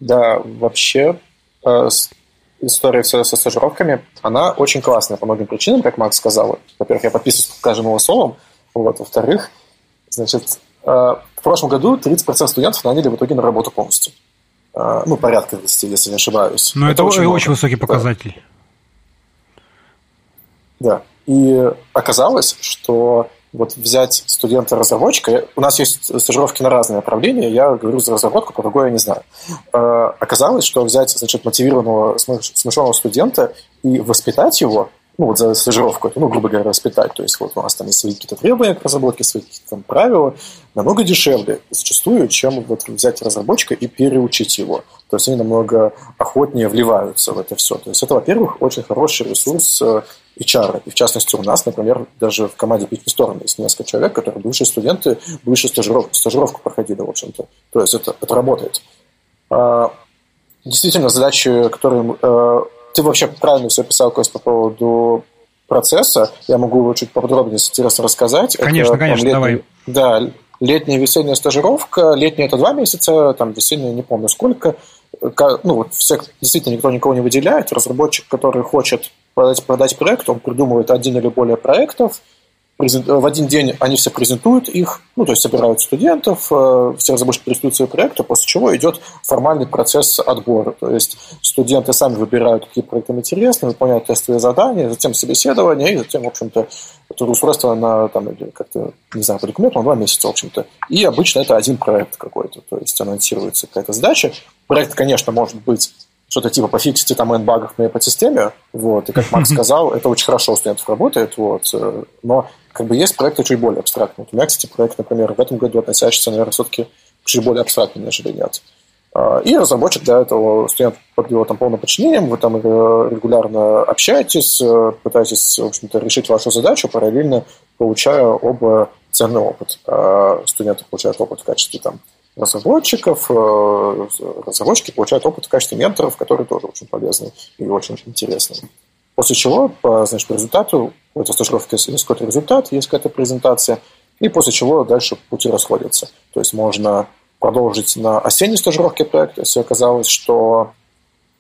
Да, вообще э, история со, со стажировками, она очень классная по многим причинам, как Макс сказал. Во-первых, я подписываюсь под каждым его словом. Вот. Во-вторых, значит, э, в прошлом году 30% студентов наняли в итоге на работу полностью. Э, ну, порядка 20, если не ошибаюсь. Но это, это очень, очень высокий показатель. Да. да. И оказалось, что вот взять студента-разработчика, у нас есть стажировки на разные направления, я говорю за разработку, про другое я не знаю. Э, оказалось, что взять, значит, мотивированного, смышленого студента и воспитать его, ну, вот за стажировку, ну, грубо говоря, воспитать, то есть вот у нас там есть свои какие-то требования к разработке, свои какие-то там правила, намного дешевле зачастую, чем вот взять разработчика и переучить его. То есть они намного охотнее вливаются в это все. То есть это, во-первых, очень хороший ресурс э, HR. И в частности у нас, например, даже в команде Pitch Storm есть несколько человек, которые бывшие студенты, бывшие стажировку, стажировку проходили, в общем-то. То есть это, это работает. А, действительно, задачи, которые... Э, ты вообще правильно все писал, Кость, по поводу процесса. Я могу чуть поподробнее, если интересно, рассказать. Конечно, это, конечно, там, летний, давай. Да, летняя весенняя стажировка. Летняя – это два месяца, там весенняя не помню сколько. Ну, вот всех действительно никто никого не выделяет. Разработчик, который хочет продать, продать проект, он придумывает один или более проектов, в один день они все презентуют их, ну, то есть собирают студентов, э, все разработчики презентуют свои проекты, после чего идет формальный процесс отбора. То есть студенты сами выбирают, какие проекты им интересны, выполняют тестовые задания, затем собеседование, и затем, в общем-то, устройство на, там, как-то, не знаю, по документу два месяца, в общем-то. И обычно это один проект какой-то, то есть анонсируется какая-то задача. Проект, конечно, может быть что-то типа пофиксите там n-багов на эпосистеме, вот, и как Макс сказал, это очень хорошо у студентов работает, вот, э, но как бы есть проекты чуть более абстрактные. У меня, кстати, проект, например, в этом году относящийся, наверное, все-таки чуть более абстрактный, нежели нет. А, и разработчик для этого студент под его там полным подчинением, вы там регулярно общаетесь, э, пытаетесь, в общем-то, решить вашу задачу, параллельно получая оба ценный опыт. А студенты получают опыт в качестве там, разработчиков, э, разработчики получают опыт в качестве менторов, который тоже очень полезный и очень интересный. После чего, по, значит, по результату, у этой стажировки есть какой-то результат, есть какая-то презентация, и после чего дальше пути расходятся. То есть можно продолжить на осенней стажировке проект, если оказалось, что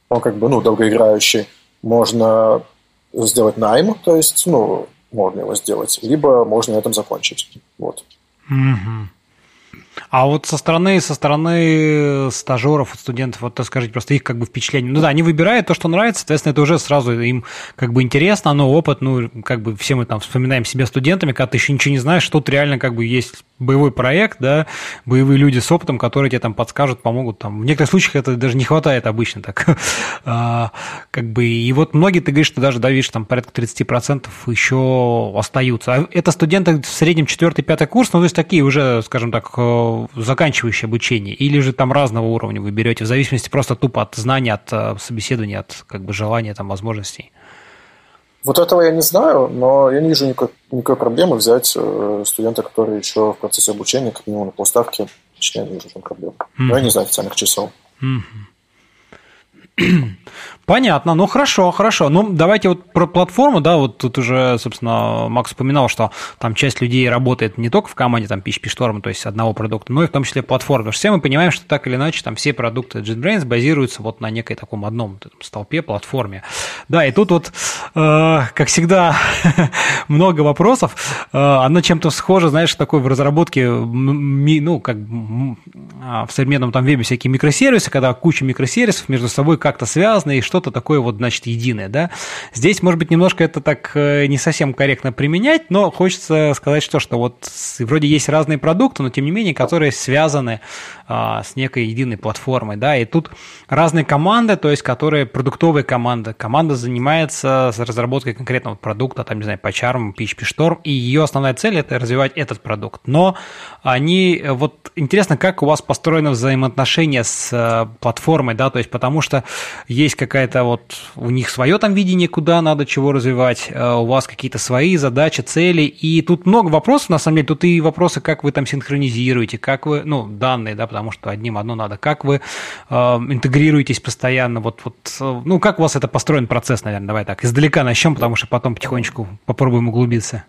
он как бы ну, долгоиграющий, можно сделать найм, то есть ну, можно его сделать, либо можно на этом закончить. Вот. Угу. А вот со стороны, со стороны стажеров, студентов, вот скажите просто их как бы впечатление. Ну да, они выбирают то, что нравится, соответственно, это уже сразу им как бы интересно, но опыт, ну, как бы все мы там вспоминаем себя студентами, когда ты еще ничего не знаешь, тут реально как бы есть боевой проект, да, боевые люди с опытом, которые тебе там подскажут, помогут. Там. В некоторых случаях это даже не хватает обычно так. <laughs> а, как бы, и вот многие, ты говоришь, что даже, да, видишь, там порядка 30% еще остаются. А это студенты в среднем 4-5 курс, ну, то есть такие уже, скажем так, заканчивающие обучение, или же там разного уровня вы берете, в зависимости просто тупо от знаний, от э, собеседования, от как бы желания, там, возможностей? Вот этого я не знаю, но я не вижу никакой, никакой проблемы взять э, студента, который еще в процессе обучения, как минимум на полставке, я не вижу проблем. Mm-hmm. Но я не знаю официальных чисел. Mm-hmm. <clears throat> Понятно, ну хорошо, хорошо. Ну, давайте вот про платформу, да, вот тут уже, собственно, Макс упоминал, что там часть людей работает не только в команде там PHP Storm, то есть одного продукта, но и в том числе платформы. Потому что все мы понимаем, что так или иначе там все продукты JetBrains базируются вот на некой таком одном там, столпе, платформе. Да, и тут вот, э, как всегда, <laughs> много вопросов. Э, оно чем-то схоже, знаешь, такой в разработке, ну, как а, в современном там вебе всякие микросервисы, когда куча микросервисов между собой как-то связаны, и что-то такое вот, значит, единое, да. Здесь, может быть, немножко это так э, не совсем корректно применять, но хочется сказать, что, что вот вроде есть разные продукты, но тем не менее, которые связаны а, с некой единой платформой, да, и тут разные команды, то есть, которые продуктовые команды. Команда занимается разработкой конкретного продукта, там, не знаю, по PyCharm, PHP Storm, и ее основная цель – это развивать этот продукт. Но они, вот интересно, как у вас построено взаимоотношения с э, платформой, да, то есть, потому что есть какая-то вот у них свое там видение, куда надо чего развивать, э, у вас какие-то свои задачи, цели, и тут много вопросов, на самом деле, тут и вопросы, как вы там синхронизируете, как вы, ну, данные, да, потому что одним одно надо, как вы э, интегрируетесь постоянно, вот, вот, э, ну, как у вас это построен процесс, наверное, давай так, издалека начнем, потому что потом потихонечку попробуем углубиться.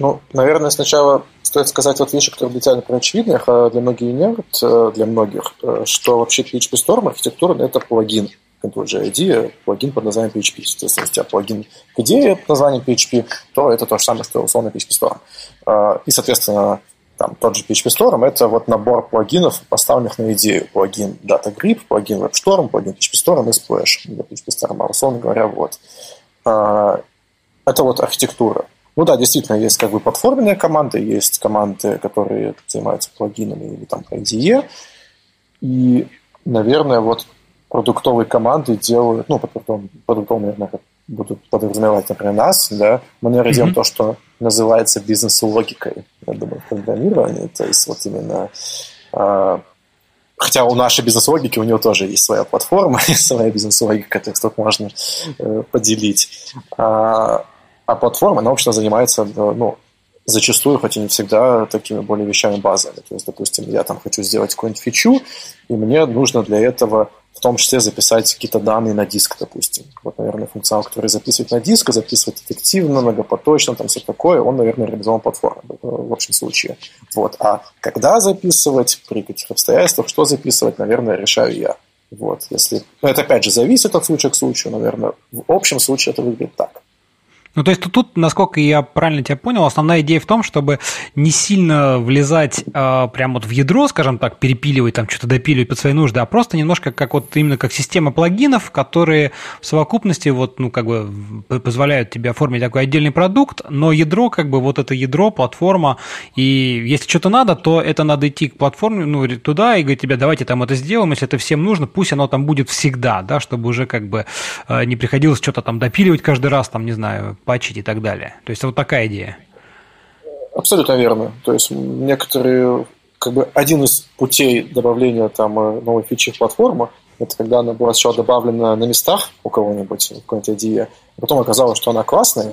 Ну, наверное, сначала стоит сказать вот вещи, которые для тебя, например, очевидны, а для многих нет, э, для многих, э, что вообще PHP Storm архитектура – это плагин IntelliJ IDEA, плагин под названием PHP. Соответственно, если у тебя плагин к идее под названием PHP, то это то же самое, что условно PHP Storm. И, соответственно, там, тот же PHP Storm – это вот набор плагинов, поставленных на идею. Плагин DataGrip, плагин WebStorm, плагин PHP Storm и Splash для PHP Storm. Условно говоря, вот. Это вот архитектура. Ну да, действительно, есть как бы платформенные команды, есть команды, которые занимаются плагинами или там IDE. И, наверное, вот продуктовые команды делают, ну, продуктовым, продуктовым наверное, будут подразумевать, например, нас, да, мы, наверное, mm-hmm. делаем то, что называется бизнес-логикой, я думаю, в программировании, то есть вот именно э, Хотя у нашей бизнес-логики у него тоже есть своя платформа, есть <laughs> своя бизнес-логика, которую тут можно э, поделить. А, а платформа, она, общем, занимается, э, ну, зачастую, хоть и не всегда, такими более вещами базовыми. То есть, допустим, я там хочу сделать какую-нибудь фичу, и мне нужно для этого в том числе записать какие-то данные на диск, допустим. Вот, наверное, функционал, который записывать на диск, записывать эффективно, многопоточно, там все такое, он, наверное, реализован платформой в общем случае. Вот. А когда записывать, при каких обстоятельствах, что записывать, наверное, решаю я. Вот. Если... Но это, опять же, зависит от случая к случаю, наверное. В общем случае это выглядит так. Ну, то есть тут, насколько я правильно тебя понял, основная идея в том, чтобы не сильно влезать э, прямо вот в ядро, скажем так, перепиливать, там что-то допиливать под свои нужды, а просто немножко как вот именно как система плагинов, которые в совокупности вот, ну, как бы позволяют тебе оформить такой отдельный продукт, но ядро, как бы вот это ядро, платформа, и если что-то надо, то это надо идти к платформе, ну, туда и говорить тебе, давайте там это сделаем, если это всем нужно, пусть оно там будет всегда, да, чтобы уже как бы э, не приходилось что-то там допиливать каждый раз, там, не знаю, патчить и так далее. То есть вот такая идея. Абсолютно верно. То есть некоторые как бы один из путей добавления там новой фичи в платформу, это когда она была сначала добавлена на местах у кого-нибудь, в какой-нибудь IDE, а потом оказалось, что она классная,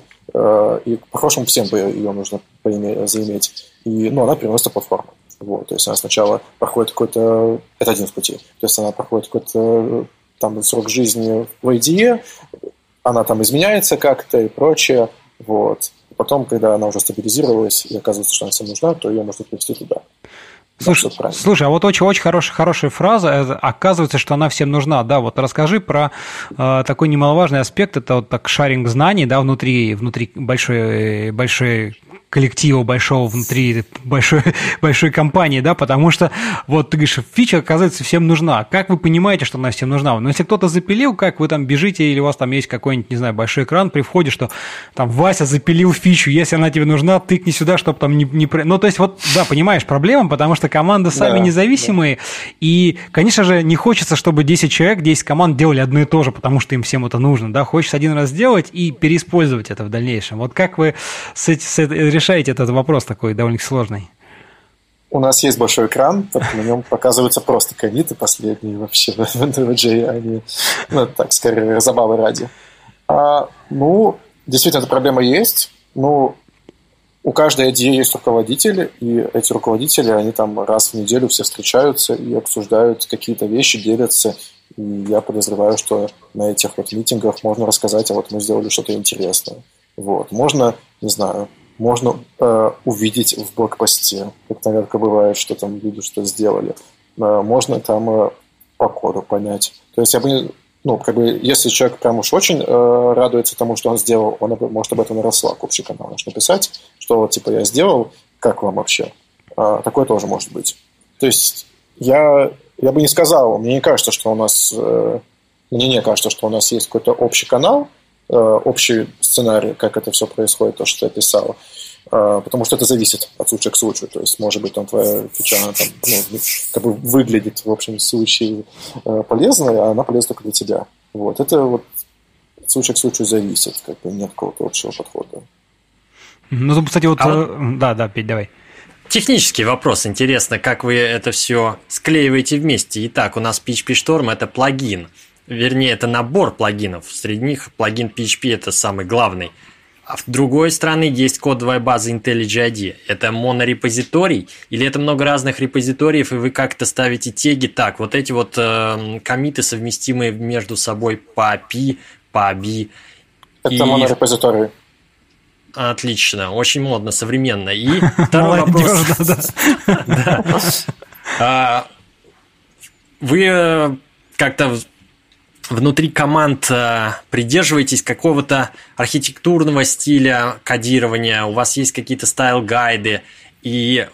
и по-хорошему всем бы ее нужно заиметь. И, ну, она переносится платформу. Вот, то есть она сначала проходит какой-то... Это один из путей. То есть она проходит какой-то там срок жизни в IDE, она там изменяется как-то и прочее. Вот. Потом, когда она уже стабилизировалась и оказывается, что она всем нужна, то ее можно перевести туда. Слушай, да, слушай, а вот очень-очень хорошая, хорошая фраза. Оказывается, что она всем нужна. Да, вот расскажи про э, такой немаловажный аспект. Это вот так шаринг знаний, да, внутри, внутри большой, большой коллектива большого внутри большой, <laughs> большой компании, да, потому что вот ты говоришь, фича, оказывается, всем нужна. Как вы понимаете, что она всем нужна? Но если кто-то запилил, как вы там бежите, или у вас там есть какой-нибудь, не знаю, большой экран при входе, что там Вася запилил фичу, если она тебе нужна, тыкни сюда, чтобы там не... не... Ну, то есть вот, да, понимаешь, проблема, потому что команды сами да, независимые, да. и, конечно же, не хочется, чтобы 10 человек, 10 команд делали одно и то же, потому что им всем это нужно, да, хочется один раз сделать и переиспользовать это в дальнейшем. Вот как вы с, с, с, решаете этот вопрос такой довольно сложный? У нас есть большой экран, на нем показываются просто комиты последние вообще в NVJ, они, ну, так, скорее, забавы ради. А, ну, действительно, эта проблема есть. Ну, у каждой IDE есть руководители, и эти руководители, они там раз в неделю все встречаются и обсуждают какие-то вещи, делятся. И я подозреваю, что на этих вот митингах можно рассказать, а вот мы сделали что-то интересное. Вот. Можно, не знаю, можно э, увидеть в блокпосте, как, наверное, бывает, что там люди что сделали. Э, можно там э, по коду понять. То есть я бы ну, как бы, если человек прям уж очень э, радуется тому, что он сделал, он может об этом на Slack общий канал наш написать, что вот, типа, я сделал, как вам вообще? Э, такое тоже может быть. То есть я, я бы не сказал, мне не кажется, что у нас, э, мне не кажется, что у нас есть какой-то общий канал, общий сценарий, как это все происходит, то, что ты описал. Э, потому что это зависит от случая к случаю. То есть, может быть, там твоя фича она, там, ну, как бы выглядит в общем случае э, полезной, а она полезна только для тебя. Вот. Это вот от случая к случаю зависит, как бы нет какого-то общего подхода. Ну, кстати, вот... А Да, да, Петь, давай. Технический вопрос. Интересно, как вы это все склеиваете вместе. Итак, у нас PHP Storm – это плагин – вернее, это набор плагинов. Среди них плагин PHP это самый главный. А с другой стороны есть кодовая база IntelliJ IDEA. Это монорепозиторий или это много разных репозиториев, и вы как-то ставите теги так, вот эти вот э, комиты совместимые между собой по API, по ABI. Это и... монорепозиторий. Отлично, очень модно, современно. И <laughs> второй вопрос. <laughs> А, вы э, как-то внутри команд э, придерживаетесь какого-то архитектурного стиля кодирования, у вас есть какие-то стайл-гайды, и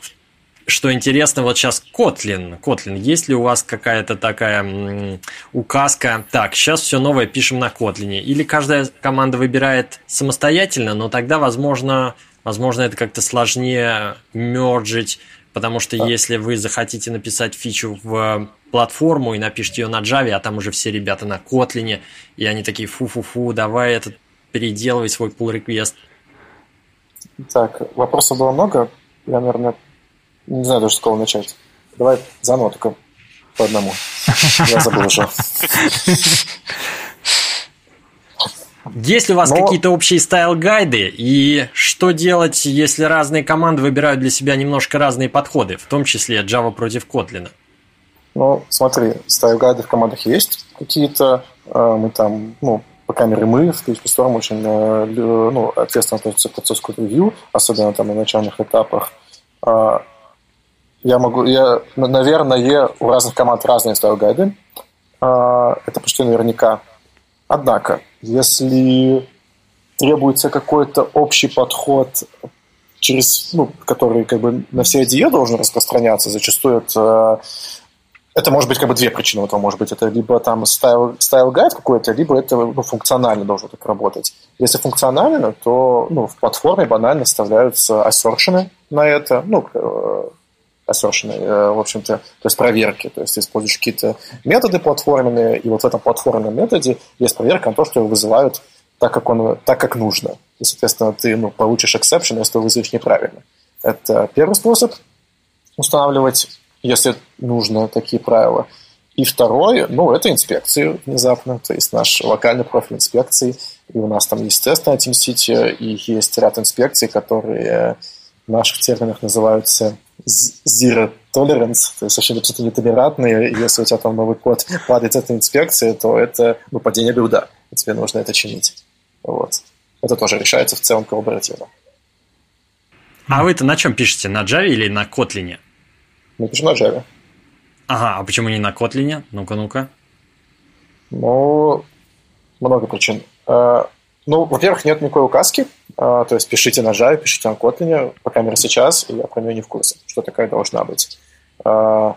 что интересно, вот сейчас Kotlin. Kotlin, есть ли у вас какая-то такая м, указка? Так, сейчас все новое пишем на Kotlin. Или каждая команда выбирает самостоятельно, но тогда, возможно, возможно это как-то сложнее мерджить, потому что да. если вы захотите написать фичу в платформу и напишите ее на Java, а там уже все ребята на Kotlin, и они такие фу-фу-фу, давай этот переделывай свой pull request. Так, вопросов было много. Я, наверное, не знаю даже с кого начать. Давай заново только по одному. Я забыл уже. Есть ли у вас Но... какие-то общие style guide'ы? И что делать, если разные команды выбирают для себя немножко разные подходы, в том числе Java против Kotlin? Ну, смотри, style guide'ы в командах есть какие-то. Э, мы там, ну, по камере мы в PhpStorm очень э, ну, ответственно относимся к процессу code review, особенно там на начальных этапах. А, я могу, я, наверное, у разных команд разные style guide ы. А, это почти наверняка. Однако, если требуется какой-то общий подход через, ну, который как бы на все IDE должен распространяться, зачастую это это может быть как бы две причины этого. Может быть, это либо там style, style guide какой-то, либо это ну, функционально должно так работать. Если функционально, то ну, в платформе банально вставляются assertion ы на это, ну, ассершены, э, в общем-то, то есть проверки. То есть ты используешь какие-то методы платформенные, и вот в этом платформенном методе есть проверка на то, что его вызывают так, как, он, так, как нужно. И, соответственно, ты ну, получишь exception, если ты вызовешь неправильно. Это первый способ. устанавливать, если нужно, такие правила. И второе, ну, это инспекции внезапно, то есть наш локальный профиль инспекций, и у нас там есть тест на TeamCity, и есть ряд инспекций, которые в наших терминах называются zero tolerance, то есть очень абсолютно нетолерантные, и если у тебя там новый код падает этой инспекции, то это ну, падение билда, и тебе нужно это чинить. Вот. Это тоже решается в целом коллаборативно. А вы-то на чем пишете? На Java или на Kotlin? Пишем на Java. Ага, а почему не на Kotlin? Ну-ка, ну-ка. Ну, много причин. А, ну, во-первых, нет никакой указки, а, то есть пишите на Java, пишите на Kotlin, по крайней мере сейчас, и я про нее не в курсе, что такая должна быть. А,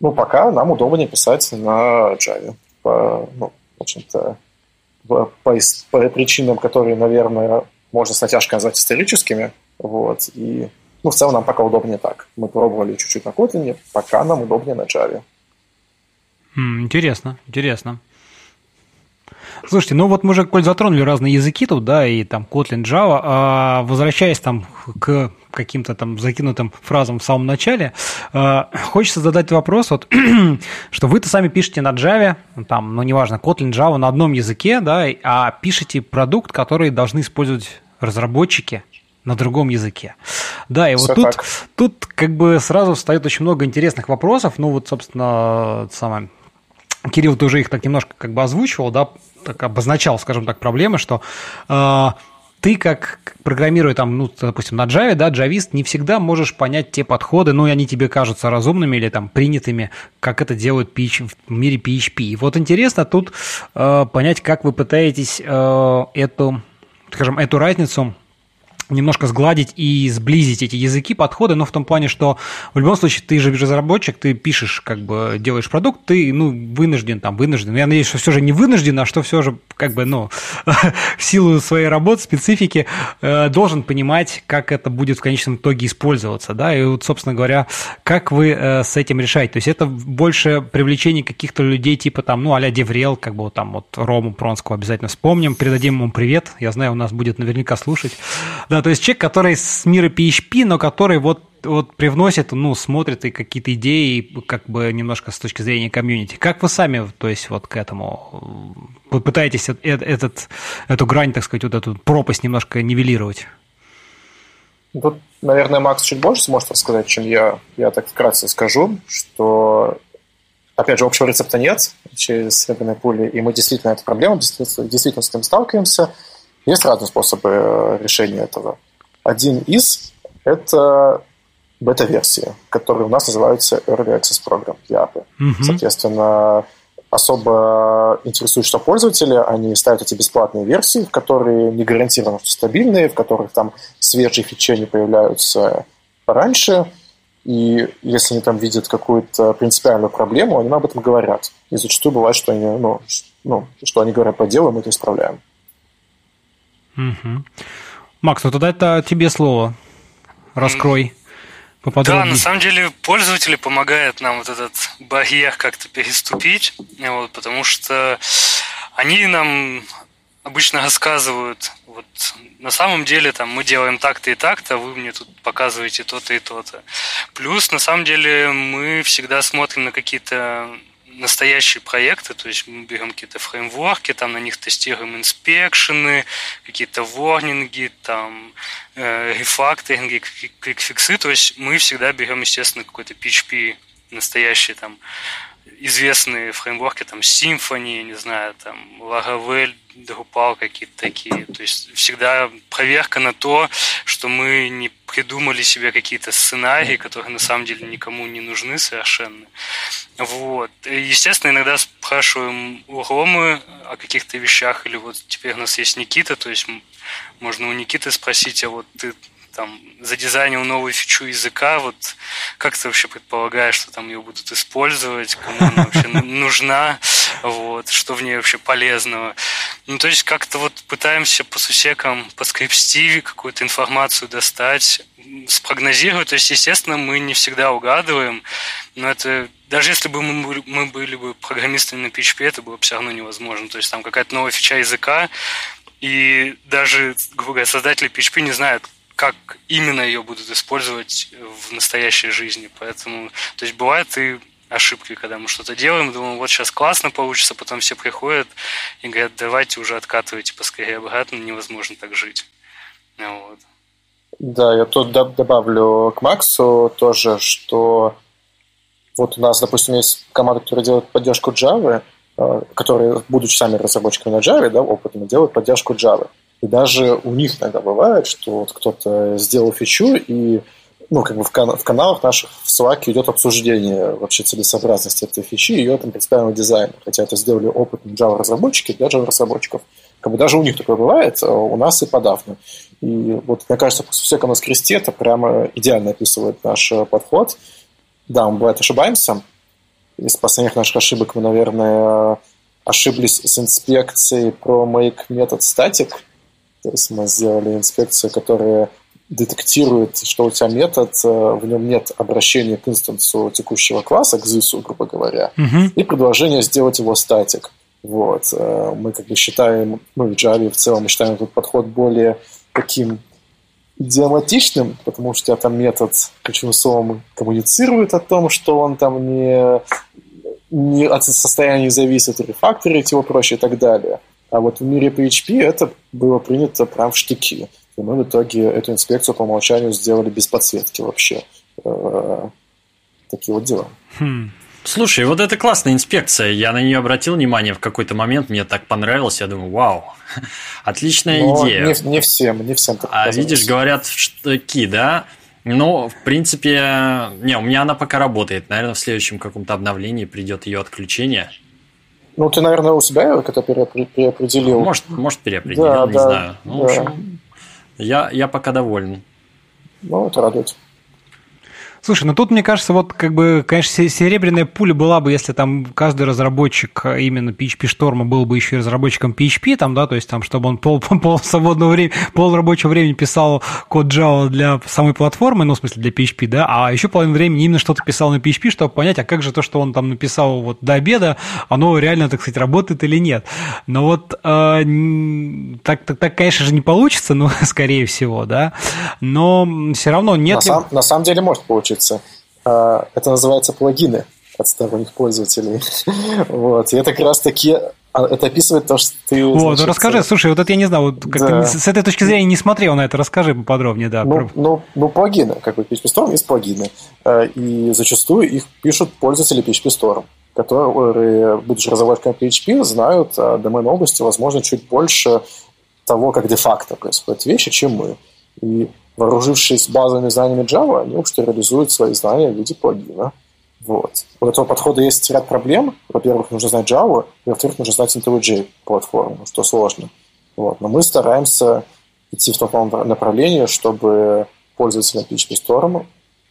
ну, пока нам удобнее писать на Java. По, ну, в общем-то, по, по причинам, которые, наверное, можно с натяжкой назвать историческими. Вот, и ну, в целом нам пока удобнее так. Мы пробовали чуть-чуть на Kotlin, пока нам удобнее на Java. Интересно, интересно. Слушайте, ну вот мы же, коль затронули разные языки тут, да, и там Kotlin, Java, а возвращаясь там к каким-то там закинутым фразам в самом начале, э, хочется задать вопрос, вот, <clears throat> что вы-то сами пишете на Java, там, ну, неважно, Kotlin, Java на одном языке, да, а пишете продукт, который должны использовать разработчики на другом языке. Да, и вот тут, тут как бы сразу встает очень много интересных вопросов. Ну, вот, собственно, самое, Кирилл, ты уже их так немножко как бы озвучивал, да, так обозначал, скажем так, проблемы, что э, ты как программируя там, ну, допустим, на Java, да, джавист, не всегда можешь понять те подходы, ну, и они тебе кажутся разумными или там принятыми, как это делают PH, в мире PHP. И вот интересно тут э, понять, как вы пытаетесь э, эту, скажем, эту разницу немножко сгладить и сблизить эти языки, подходы, но в том плане, что в любом случае ты же разработчик, ты пишешь, как бы делаешь продукт, ты, ну, вынужден там, вынужден. Я надеюсь, что все же не вынужден, а что все же, как бы, ну, <laughs> в силу своей работы, специфики, э, должен понимать, как это будет в конечном итоге использоваться, да, и вот, собственно говоря, как вы э, с этим решаете? То есть это больше привлечение каких-то людей типа там, ну, а-ля Деврел, как бы вот там вот Рому Пронского обязательно вспомним, передадим ему привет, я знаю, у нас будет наверняка слушать, да, то есть человек, который с мира PHP, но который вот вот привносит, ну, смотрит и какие-то идеи, как бы немножко с точки зрения комьюнити. Как вы сами, то есть, вот к этому, вы пытаетесь этот, эту грань, так сказать, вот эту пропасть немножко нивелировать? Тут, наверное, Макс чуть больше сможет рассказать, чем я. Я так вкратце скажу, что, опять же, общего рецепта нет через рыбные пули, и мы действительно эту проблему, действительно, действительно с этим сталкиваемся – есть разные способы э, решения этого. Один из – это бета-версии, которые у нас называются Early Access Program, YAP. Mm-hmm. Соответственно, особо интересует, что пользователи, они ставят эти бесплатные версии, в которые не гарантированно что стабильные, в которых там свежие фичи не появляются раньше, и если они там видят какую-то принципиальную проблему, они об этом говорят. И зачастую бывает, что они, ну, ну, что они говорят по делу, мы это исправляем. Угу. Макс, ну тогда это тебе слово. Раскрой. Поподробнее. Да, на самом деле пользователи помогают нам вот этот барьер как-то переступить, вот, потому что они нам обычно рассказывают, вот на самом деле там мы делаем так-то и так-то, вы мне тут показываете то-то и то-то. Плюс на самом деле мы всегда смотрим на какие-то настоящие проекты, то есть мы берем какие-то фреймворки, там на них тестируем инспекшены, какие-то ворнинги, там э, рефакторинги, кликфиксы, то есть мы всегда берем, естественно, какой-то PHP настоящий там известные фреймворки, там Symfony, не знаю, там Laravel, Drupal какие-то такие. То есть всегда проверка на то, что мы не придумали себе какие-то сценарии, которые на самом деле никому не нужны совершенно. Вот. Естественно, иногда спрашиваем у Ромы о каких-то вещах, или вот теперь у нас есть Никита, то есть можно у Никиты спросить, а вот ты там задизайнил новую фичу языка, вот как ты вообще предполагаешь, что там ее будут использовать, кому она вообще <laughs> нужна, вот, что в ней вообще полезного. Ну, то есть как-то вот пытаемся по сусекам, по скриптиве какую-то информацию достать, спрогнозировать. То есть, естественно, мы не всегда угадываем, но это даже если бы мы, мы были бы программистами на PHP, это было бы все равно невозможно. То есть там какая-то новая фича языка, и даже, грубо говоря, создатели PHP не знают, как именно ее будут использовать в настоящей жизни. Поэтому, то есть бывает и ошибки, когда мы что-то делаем, думаем, вот сейчас классно получится, потом все приходят и говорят, давайте уже откатывайте поскорее обратно, невозможно так жить. Вот. Да, я тут добавлю к Максу тоже, что вот у нас, допустим, есть команда, которая делает поддержку Java, э, которые, будучи сами разработчиками на Java, да, опытными, делают поддержку Java. И даже у них иногда бывает, что вот кто-то сделал фичу, и ну, как бы в, кан- в каналах наших в Slack идет обсуждение вообще целесообразности этой фичи и ее там представленного дизайна. Хотя это сделали опытные Java-разработчики для Java-разработчиков. Как бы даже у них такое бывает, а у нас и подавно. И вот, мне кажется, все у нас кресте это прямо идеально описывает наш э, подход. Да, мы бывает ошибаемся. Из последних наших ошибок мы, наверное, ошиблись с инспекцией про make метод static. То есть мы сделали инспекцию, которая детектирует, что у тебя метод, э, в нем нет обращения к инстансу текущего класса, к ZIS, грубо говоря, uh-huh. и предложение сделать его статик. Вот. Э, мы как бы считаем, мы в Java в целом считаем этот подход более таким идиоматичным, потому что у тебя там метод ключевым словом коммуницирует о том, что он там не, не от состояния зависит, рефакторить его проще и так далее. А вот в мире PHP это было принято прям в штыки. И мы в итоге эту инспекцию по умолчанию сделали без подсветки вообще. Э, такие вот дела. Хм. Слушай, вот это классная инспекция. Я на нее обратил внимание в какой-то момент, мне так понравилось. Я думаю, вау, <laughs> отличная Но идея. Не, не всем, не всем так А казалось. видишь, говорят штыки, да? Ну, в принципе, не, у меня она пока работает. Наверное, в следующем каком-то обновлении придет ее отключение. Ну, ты, наверное, у себя это переопределил. Может, может переопределил, да, не да, знаю. Ну, да. в общем, я, я пока доволен. Ну, это радует. Слушай, ну тут, мне кажется, вот как бы, конечно, серебряная пуля была бы, если там каждый разработчик именно PHP Шторма был бы еще и разработчиком PHP, там, да, то есть там, чтобы он пол, <laughs> пол свободного времени, пол рабочего времени писал код Java для самой платформы, ну, в смысле, для PHP, да, а еще половину времени именно что-то писал на PHP, чтобы понять, а как же то, что он там написал вот до обеда, оно реально, так сказать, работает или нет. Но вот э, так, так, так, конечно же, не получится, <laughs> ну, скорее всего, да, но все равно нет... На, сам, на самом деле может получиться учится. А, это называется плагины от сторонних пользователей. <laughs> вот. И это как раз таки а, это описывает то, что ты... Вот, значит, расскажи, слушай, вот это я не знаю, вот как да. с этой точки зрения не смотрел на это, расскажи поподробнее, да. Ну, ну, ну плагины, как бы PHP Storm есть плагины, а, и зачастую их пишут пользователи PHP Storm, которые, будучи разработчиками PHP, знают о домен-области, возможно, чуть больше того, как де-факто происходят вещи, чем мы. И вооружившись базовыми знаниями Java, они уж реализуют свои знания в виде плагина. Вот. У этого подхода есть ряд проблем. Во-первых, нужно знать Java, и во-вторых, нужно знать IntelliJ платформу, что сложно. Вот. Но мы стараемся идти в том направлении, чтобы пользователям PHP Storm,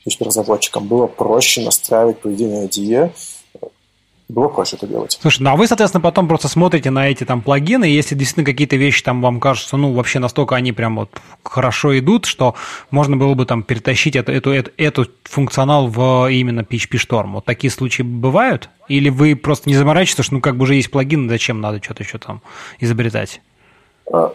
PHP разработчикам было проще настраивать поведение IDE было проще это делать. Слушай, ну а вы, соответственно, потом просто смотрите на эти там плагины, и если действительно какие-то вещи там вам кажутся, ну, вообще настолько они прям вот хорошо идут, что можно было бы там перетащить эту, эту, эту, эту функционал в именно PHP Storm. Вот такие случаи бывают? Или вы просто не заморачиваетесь, что ну как бы уже есть плагин, зачем надо что-то еще там изобретать? А,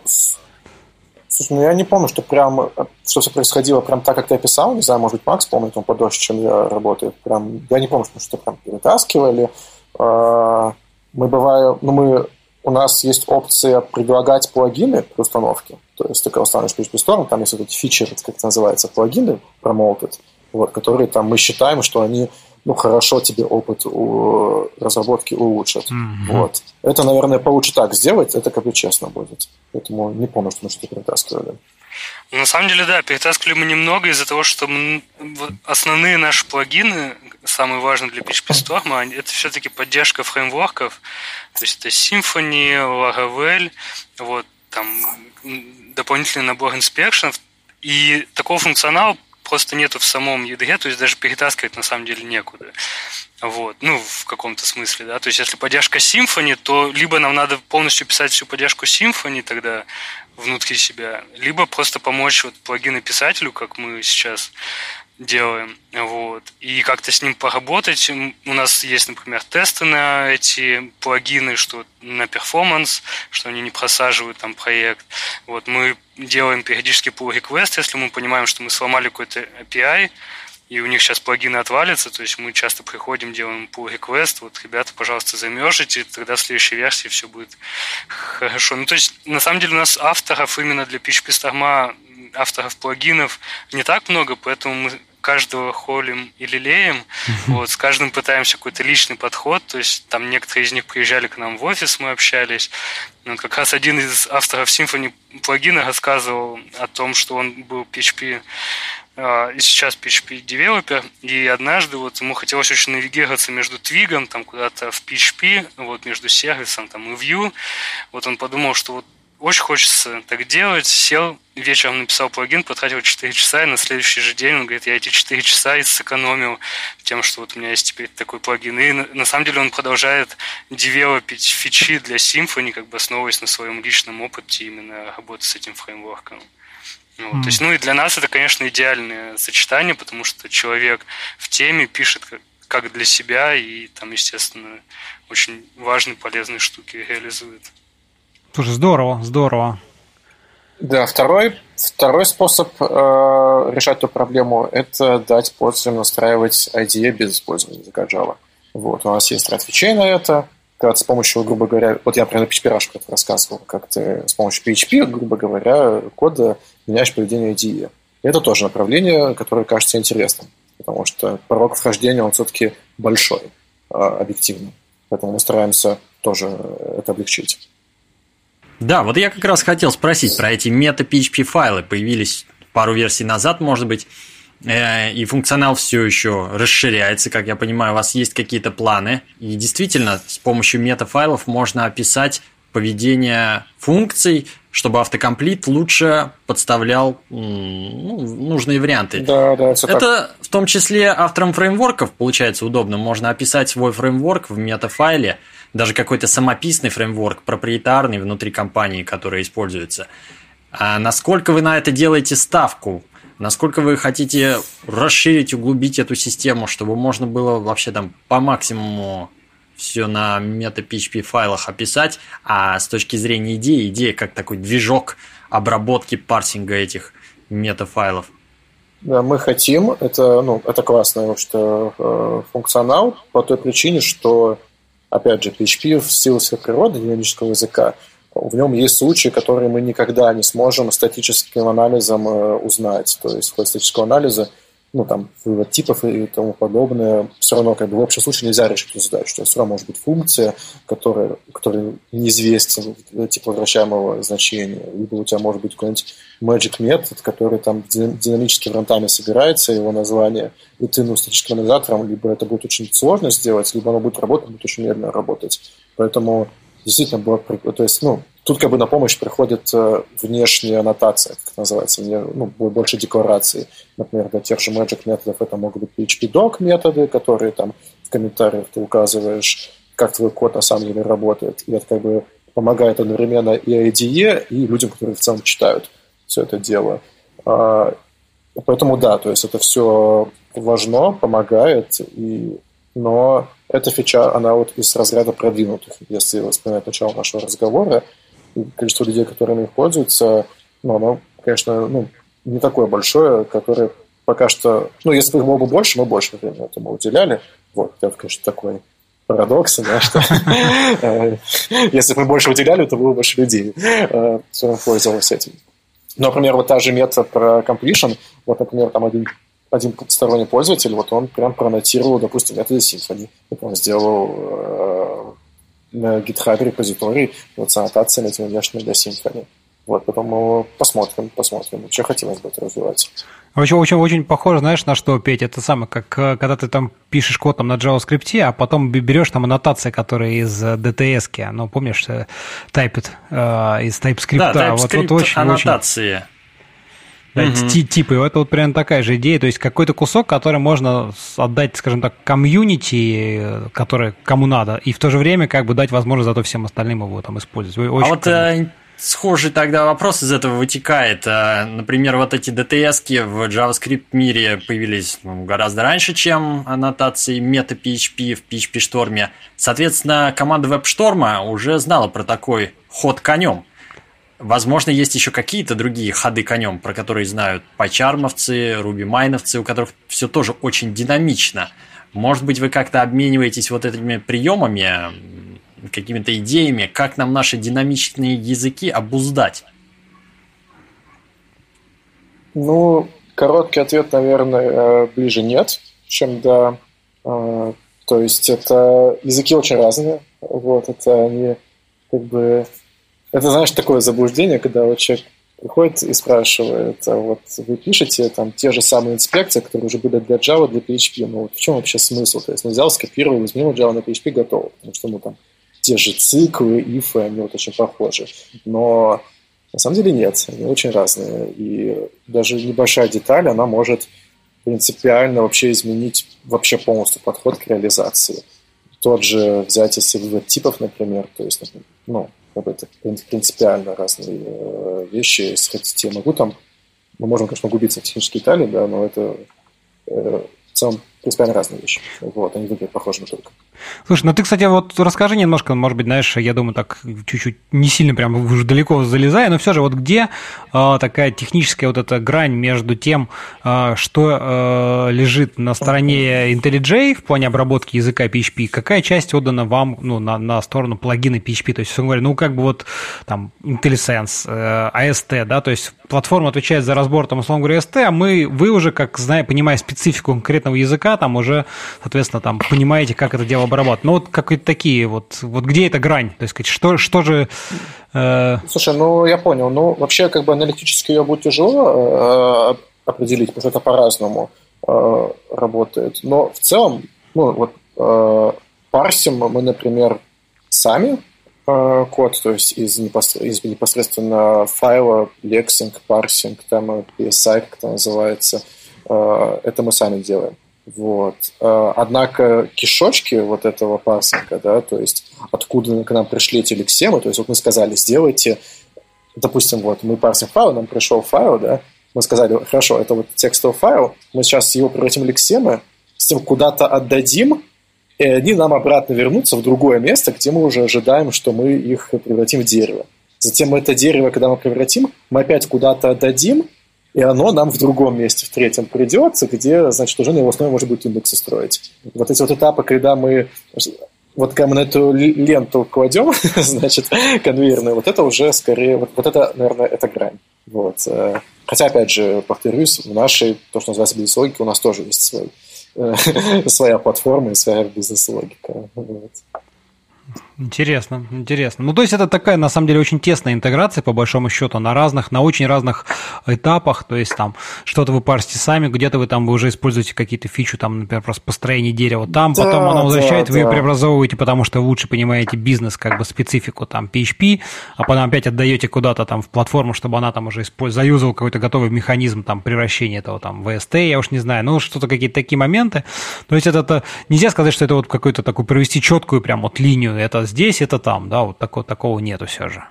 слушай, ну я не помню, что прям что все происходило прям так, как ты описал. Не знаю, может быть, Макс помнит, он подольше, чем я работаю. Прям, я не помню, что прям перетаскивали. А, мы бываем, ну мы, у нас есть опция предлагать плагины при установке. То есть ты когда устанавливаешь PHP Storm, там есть вот эти фичеры, как это называется, плагины promoted, вот, которые там мы считаем, что они ну, хорошо тебе опыт у разработки улучшат. Mm-hmm. Вот. Это, наверное, получше так сделать, это как бы честно будет. Поэтому не помню, что мы что-то перетаскивали. На самом деле, да, перетаскивали мы немного из-за того, что основные наши плагины, самые важные для PHP Storm, это все-таки поддержка фреймворков, то есть это Symfony, Laravel, вот, там дополнительный набор инспекшенов, и такого функционала просто нету в самом ядре, то есть даже перетаскивать на самом деле некуда. Вот, ну, в каком-то смысле, да. То есть, если поддержка Symfony, то либо нам надо полностью писать всю поддержку Symfony тогда внутри себя, либо просто помочь вот плагины писателю, как мы сейчас делаем. Вот. И как-то с ним поработать. У нас есть, например, тесты на эти плагины, что на перформанс, что они не просаживают там проект. Вот. Мы делаем периодически pull request, если мы понимаем, что мы сломали какой-то API, и у них сейчас плагины отвалятся, то есть мы часто приходим, делаем pull request, вот, ребята, пожалуйста, замержите, тогда в следующей версии все будет хорошо. Ну, то есть, на самом деле, у нас авторов именно для PHP Storm, авторов плагинов не так много, поэтому мы каждого холим и лелеем, вот, с каждым пытаемся какой-то личный подход, то есть там некоторые из них приезжали к нам в офис, мы общались, ну, как раз один из авторов Symfony плагина рассказывал о том, что он был PHP и сейчас PHP девелопер, и однажды вот ему хотелось очень навигироваться между твигом, там куда-то в PHP, вот между сервисом там и Vue, вот он подумал, что вот очень хочется так делать, сел, вечером написал плагин, потратил 4 часа, и на следующий же день он говорит, я эти 4 часа и сэкономил тем, что вот у меня есть теперь такой плагин. И на, на самом деле он продолжает девелопить фичи для Symfony, как бы основываясь на своем личном опыте именно работы с этим фреймворком. Вот, mm. То есть, ну и для нас это, конечно, идеальное сочетание, потому что человек в теме пишет как, как для себя и там, естественно, очень важные, полезные штуки реализует. Слушай, здорово, здорово. Да, второй, второй способ э, решать эту проблему – это дать пользователям настраивать IDE без использования языка Java. Вот, у нас есть ряд фичей на это, когда с помощью, грубо говоря, вот я, например, на PHP Rush рассказывал, как ты с помощью PHP, грубо говоря, кода меняешь поведение IDE. И это тоже направление, которое кажется интересным, потому что порог вхождения, он все-таки большой, э, объективно. Поэтому мы стараемся тоже это облегчить. Да, вот я как раз хотел спросить про эти мета-PHP файлы. Появились пару версий назад, может быть, э, и функционал все еще расширяется, как я понимаю, у вас есть какие-то планы. И действительно, с помощью метафайлов можно описать поведение функций, чтобы автокомплит лучше подставлял ну, нужные варианты. Да, да, это так. в том числе авторам фреймворков получается удобно. Можно описать свой фреймворк в метафайле, даже какой-то самописный фреймворк, проприетарный внутри компании, который используется. А насколько вы на это делаете ставку? Насколько вы хотите расширить, углубить эту систему, чтобы можно было вообще там по максимуму все на мета-PHP файлах описать, а с точки зрения идеи, идея как такой движок обработки парсинга этих метафайлов? Да, мы хотим, это, ну, это классный что, э, функционал по той причине, что опять же, PHP в силу своей природы динамического языка, в нем есть случаи, которые мы никогда не сможем статическим анализом э, узнать. То есть статического анализа ну, там, вывод типов и тому подобное, все равно как бы в общем случае нельзя решить эту задачу. То есть все равно может быть функция, которая, которая неизвестен тип возвращаемого значения. Либо у тебя может быть какой-нибудь magic метод, который там динамически в рантайме собирается, его название, и ты ну, статическим анализатором либо это будет очень сложно сделать, либо оно будет работать, будет очень медленно работать. Поэтому действительно было, то есть, ну, тут как бы на помощь приходит э, внешняя аннотация, как называется, ну, больше деклараций. Например, для тех же Magic методов это могут быть PHP-doc методы, которые там в комментариях ты указываешь, как твой код на самом деле работает. И это как бы помогает одновременно и IDE, и людям, которые в целом читают все это дело. А, поэтому да, то есть это все важно, помогает, и, но эта фича, она вот из разряда продвинутых, если вспоминать начало нашего разговора, количество людей, которые их пользуются, ну, оно, конечно, ну, не такое большое, которое пока что... Ну, если бы их было бы больше, мы больше времени этому уделяли. Вот, это, конечно, такой парадокс, да, что <laughs> э, если бы мы больше уделяли, то было бы больше людей, э, кто пользовалось этим. Ну, например, вот та же мета про completion, вот, например, там один один сторонний пользователь, вот он прям пронотировал, допустим, методы Symfony. Он сделал э, GitHub репозиторий вот с аннотациями этими внешними для Symfony. Вот, потом мы посмотрим, посмотрим. Вообще хотелось бы это развивать. Очень, очень, очень похоже, знаешь, на что, Петь? Это самое, как э, когда ты там пишешь код там, на JavaScript, а потом берешь там аннотации, которые из DTS, ну, помнишь, э, Typed э, из TypeScript. Да, TypeScript вот, вот очень, аннотации. Очень да, типы. Это вот прям такая же идея. То есть какой-то кусок, который можно отдать, скажем так, комьюнити, который кому надо, и в то же время как бы дать возможность зато всем остальным его там использовать. Очень, а вот э, схожий тогда вопрос из этого вытекает. А, например, вот эти DTS в JavaScript мире появились ну, гораздо раньше, чем аннотации мета-PHP в PHP-шторме. Соответственно, команда WebStorm уже знала про такой ход конем. Возможно, есть еще какие-то другие ходы конем, про которые знают пайчармовцы, рубимайновцы, у которых все тоже очень динамично. Может быть, вы как-то обмениваетесь вот этими приемами, какими-то идеями, как нам наши динамичные языки обуздать? Ну, короткий ответ, наверное, э, ближе нет, чем да. Э, то есть это языки очень разные. Вот, это они как бы... Это, знаешь, такое заблуждение, когда вот человек приходит и спрашивает, а вот вы пишете там те же самые инспекции, которые уже были для Java, для PHP, ну вот в чем вообще смысл? То есть, ну, взял, скопировал, изменил Java на PHP, готово, потому что, ну, там, те же циклы, ифы, они вот очень похожи. Но на самом деле нет, они очень разные. И даже небольшая деталь, она может принципиально вообще изменить вообще полностью подход к реализации. Тот же взять вывод типов, например, то есть, ну, как бы принципиально разные э, вещи. Если хотите, я могу там, мы можем, конечно, углубиться в технические детали, да, но это э, в целом принципиально разные вещи. Вот, они выглядят похожими только. Слушай, ну ты, кстати, вот расскажи немножко, может быть, знаешь, я думаю, так чуть-чуть не сильно прям уже далеко залезая, но все же вот где э, такая техническая вот эта грань между тем, э, что э, лежит на стороне IntelliJ в плане обработки языка PHP, какая часть отдана вам ну, на, на сторону плагина PHP, то есть, говоря, ну как бы вот там IntelliSense, э, AST, да, то есть платформа отвечает за разбор, там, условно говоря, AST, а мы, вы уже, как зная, понимая специфику конкретного языка, там уже, соответственно, там понимаете, как это дело обрабатывать. Ну, вот какие-то такие вот, вот где эта грань? То есть, что, что же... Э... Слушай, ну, я понял. Ну, вообще, как бы аналитически ее будет тяжело э, определить, потому что это по-разному э, работает. Но в целом, ну, вот э, парсим мы, например, сами э, код, то есть из, из непосредственно файла, лексинг, парсинг, там PSI, как это называется, э, это мы сами делаем. Вот. А, однако кишочки вот этого парсинга, да, то есть откуда к нам пришли эти лексемы, то есть вот мы сказали, сделайте, допустим, вот мы парсим файл, нам пришел файл, да, мы сказали, хорошо, это вот текстовый файл, мы сейчас его превратим в лексемы, с тем куда-то отдадим, и они нам обратно вернутся в другое место, где мы уже ожидаем, что мы их превратим в дерево. Затем мы это дерево, когда мы превратим, мы опять куда-то отдадим, и оно нам в другом месте, в третьем придется, где, значит, уже на его основе можно будет индексы строить. Вот эти вот этапы, когда мы вот когда мы на эту ленту кладем, <laughs> значит, конвейерную, вот это уже скорее, вот, вот это, наверное, это грань. Вот. Э, хотя, опять же, повторюсь, в нашей, то, что называется бизнес-логика, у нас тоже есть свой, э, <laughs> своя платформа и своя бизнес-логика. Вот. Интересно, интересно. Ну, то есть это такая, на самом деле, очень тесная интеграция, по большому счету, на разных, на очень разных этапах. То есть там что-то вы парсите сами, где-то вы там вы уже используете какие-то фичу, там, например, просто построение дерева там, да, потом оно возвращает, да, вы да. ее преобразовываете, потому что лучше понимаете бизнес, как бы специфику там PHP, а потом опять отдаете куда-то там в платформу, чтобы она там уже использ... заюзала какой-то готовый механизм там превращения этого там в VST, я уж не знаю, ну, что-то какие-то такие моменты. То есть это, это нельзя сказать, что это вот какой-то такой провести четкую прям вот линию, это здесь, это там, да, вот такого, такого нету все же.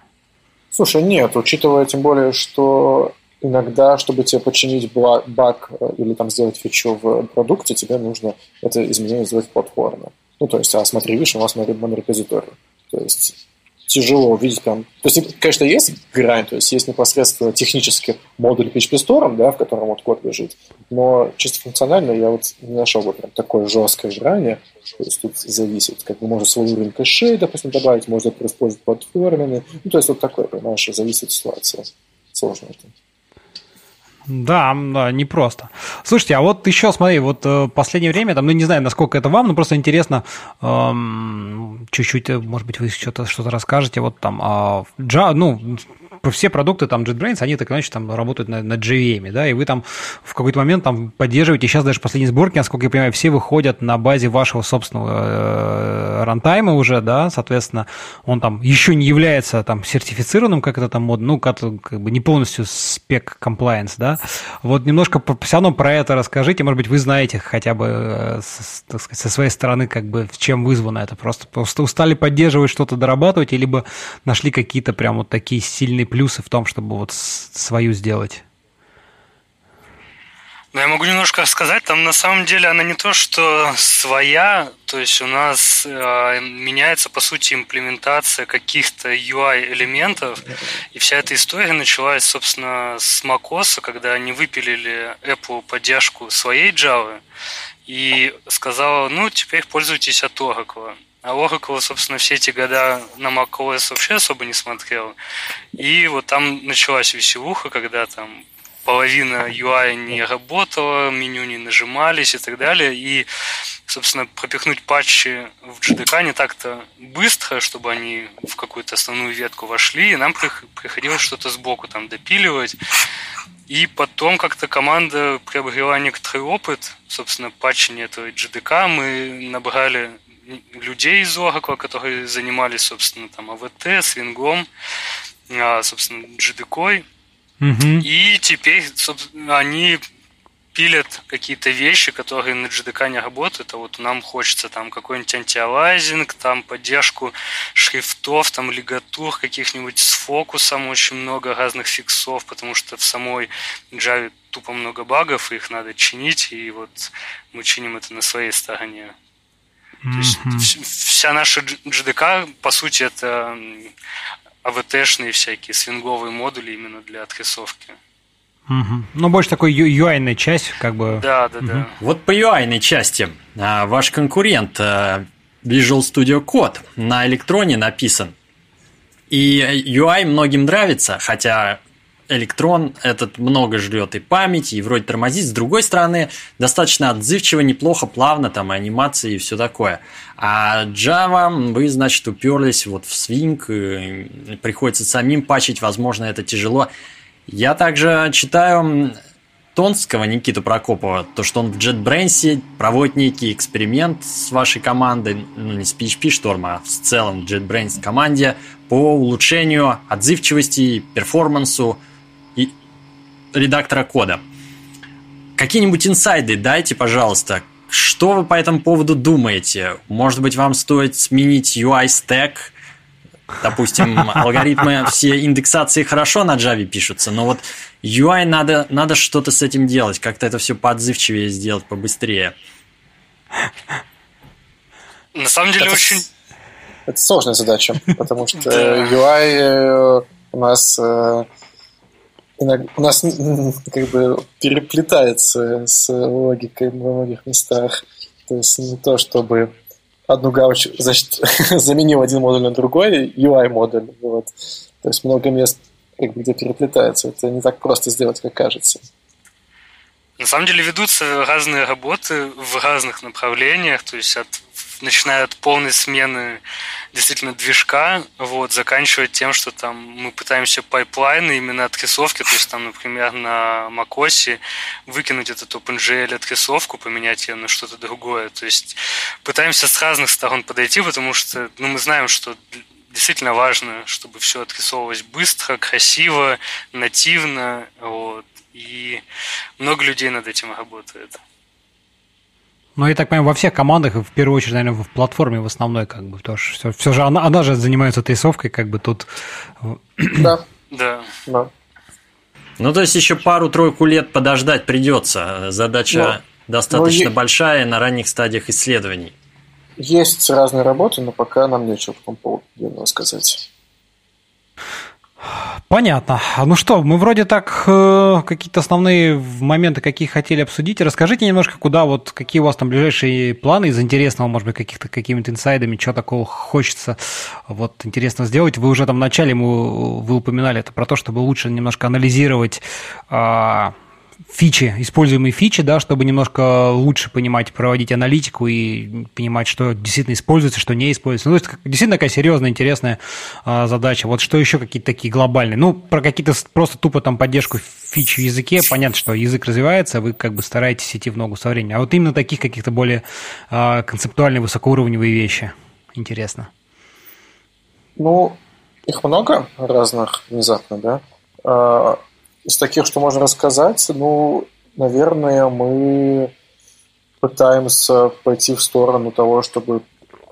Слушай, нет, учитывая тем более, что иногда, чтобы тебе починить баг э, или там сделать фичу в продукте, тебе нужно это изменение сделать в платформе. Ну, то есть, а смотри, видишь, у вас монорепозиторий. То есть тяжело увидеть прям... То есть, конечно, есть грань, то есть есть непосредственно технический модуль PHP Store, да, в котором вот код лежит, но чисто функционально я вот не нашел бы прям такой жесткой грани, то есть тут зависит, как бы можно свой уровень кэшей, допустим, добавить, можно использовать платформенный, ну, то есть вот такое, понимаешь, зависит от ситуации. Сложно это. Да, да, непросто. Слушайте, а вот еще, смотри, вот э, последнее время, там, ну, не знаю, насколько это вам, но просто интересно, эм, чуть-чуть, э, может быть, вы что-то что расскажете, вот там, э, Java, ну, все продукты там JetBrains, они так иначе там работают на, на JVM, да, и вы там в какой-то момент там поддерживаете, сейчас даже последние сборки, насколько я понимаю, все выходят на базе вашего собственного э, рантайма уже, да, соответственно, он там еще не является там сертифицированным, как это там модно, ну, как, как бы не полностью спек compliance, да. Вот немножко все равно про это расскажите, может быть, вы знаете хотя бы э, так сказать, со своей стороны, как бы, чем вызвано это, просто, просто устали поддерживать что-то, дорабатывать, либо нашли какие-то прям вот такие сильные плюсы в том, чтобы вот свою сделать? Ну, я могу немножко рассказать. Там на самом деле она не то, что своя, то есть у нас э, меняется, по сути, имплементация каких-то UI-элементов. И вся эта история началась, собственно, с macOS, когда они выпилили Apple поддержку своей Java и сказала, ну, теперь пользуйтесь от Oracle. А Oracle, собственно, все эти года на macOS вообще особо не смотрел. И вот там началась веселуха, когда там половина UI не работала, меню не нажимались и так далее. И, собственно, пропихнуть патчи в JDK не так-то быстро, чтобы они в какую-то основную ветку вошли, и нам приходилось что-то сбоку там допиливать. И потом как-то команда приобрела некоторый опыт, собственно, патчения этого JDK. Мы набрали людей из Oracle, которые занимались, собственно, там AVT, свингом, а, собственно, JDK. Угу. И теперь собственно, они пилят какие-то вещи, которые на JDK не работают, а вот нам хочется там какой-нибудь антиалайзинг, там поддержку шрифтов, там лигатур каких-нибудь с фокусом, очень много разных фиксов, потому что в самой Java тупо много багов, и их надо чинить, и вот мы чиним это на своей стороне. Mm-hmm. То есть вся наша JDK, по сути, это АВТшные всякие свинговые модули именно для отрисовки. Угу. Ну, больше такой UI-ная часть, как бы. Да, да, угу. да. Вот по UI-ной части. А, ваш конкурент а, Visual Studio Code на электроне написан. И UI многим нравится, хотя электрон этот много жрет и памяти, и вроде тормозит. С другой стороны, достаточно отзывчиво, неплохо, плавно, там, и анимации и все такое. А Java, вы, значит, уперлись вот в свинг, приходится самим пачить, возможно, это тяжело. Я также читаю Тонского Никиту Прокопова, то, что он в JetBrains проводит некий эксперимент с вашей командой, ну не с PHP Storm, а в целом JetBrains команде по улучшению отзывчивости, перформансу, редактора кода. Какие-нибудь инсайды дайте, пожалуйста. Что вы по этому поводу думаете? Может быть, вам стоит сменить UI-стек? Допустим, <laughs> алгоритмы, все индексации хорошо на Java пишутся, но вот UI надо, надо что-то с этим делать, как-то это все поотзывчивее сделать, побыстрее. На самом деле это, очень... Это сложная задача, потому <laughs> что UI э, у нас э, у нас как бы переплетается с логикой во многих местах. То есть не то, чтобы одну галочку, значит, <laughs> заменил один модуль на другой, UI-модуль. Вот. То есть много мест, как бы, где переплетается. Это не так просто сделать, как кажется. На самом деле ведутся разные работы в разных направлениях, то есть от начиная от полной смены действительно движка, вот, заканчивая тем, что там мы пытаемся пайплайны именно отрисовки, то есть там, например, на macOS выкинуть этот OpenGL отрисовку, поменять ее на что-то другое. То есть пытаемся с разных сторон подойти, потому что ну, мы знаем, что действительно важно, чтобы все отрисовывалось быстро, красиво, нативно, вот, и много людей над этим работает. Ну, я так понимаю, во всех командах, в первую очередь, наверное, в платформе в основной, как бы, потому что все, все же она, она же занимается отрисовкой, как бы тут. Да. Да. да. Ну, то есть еще пару-тройку лет подождать придется. Задача но, достаточно но большая на ранних стадиях исследований. Есть разные работы, но пока нам нечего по этому поводу сказать. Понятно. Ну что, мы вроде так э, какие-то основные моменты, какие хотели обсудить. Расскажите немножко, куда вот, какие у вас там ближайшие планы из интересного, может быть, каких-то какими-то инсайдами, что такого хочется вот интересно сделать. Вы уже там в начале мы, вы упоминали это про то, чтобы лучше немножко анализировать э, фичи, используемые фичи, да, чтобы немножко лучше понимать, проводить аналитику и понимать, что действительно используется, что не используется. Ну, то есть действительно такая серьезная, интересная а, задача. Вот что еще какие-то такие глобальные? Ну, про какие-то просто тупо там поддержку фич в языке, понятно, что язык развивается, вы как бы стараетесь идти в ногу со временем. А вот именно таких каких-то более а, концептуальные, высокоуровневые вещи. Интересно. Ну, их много разных внезапно, да. Из таких, что можно рассказать, ну, наверное, мы пытаемся пойти в сторону того, чтобы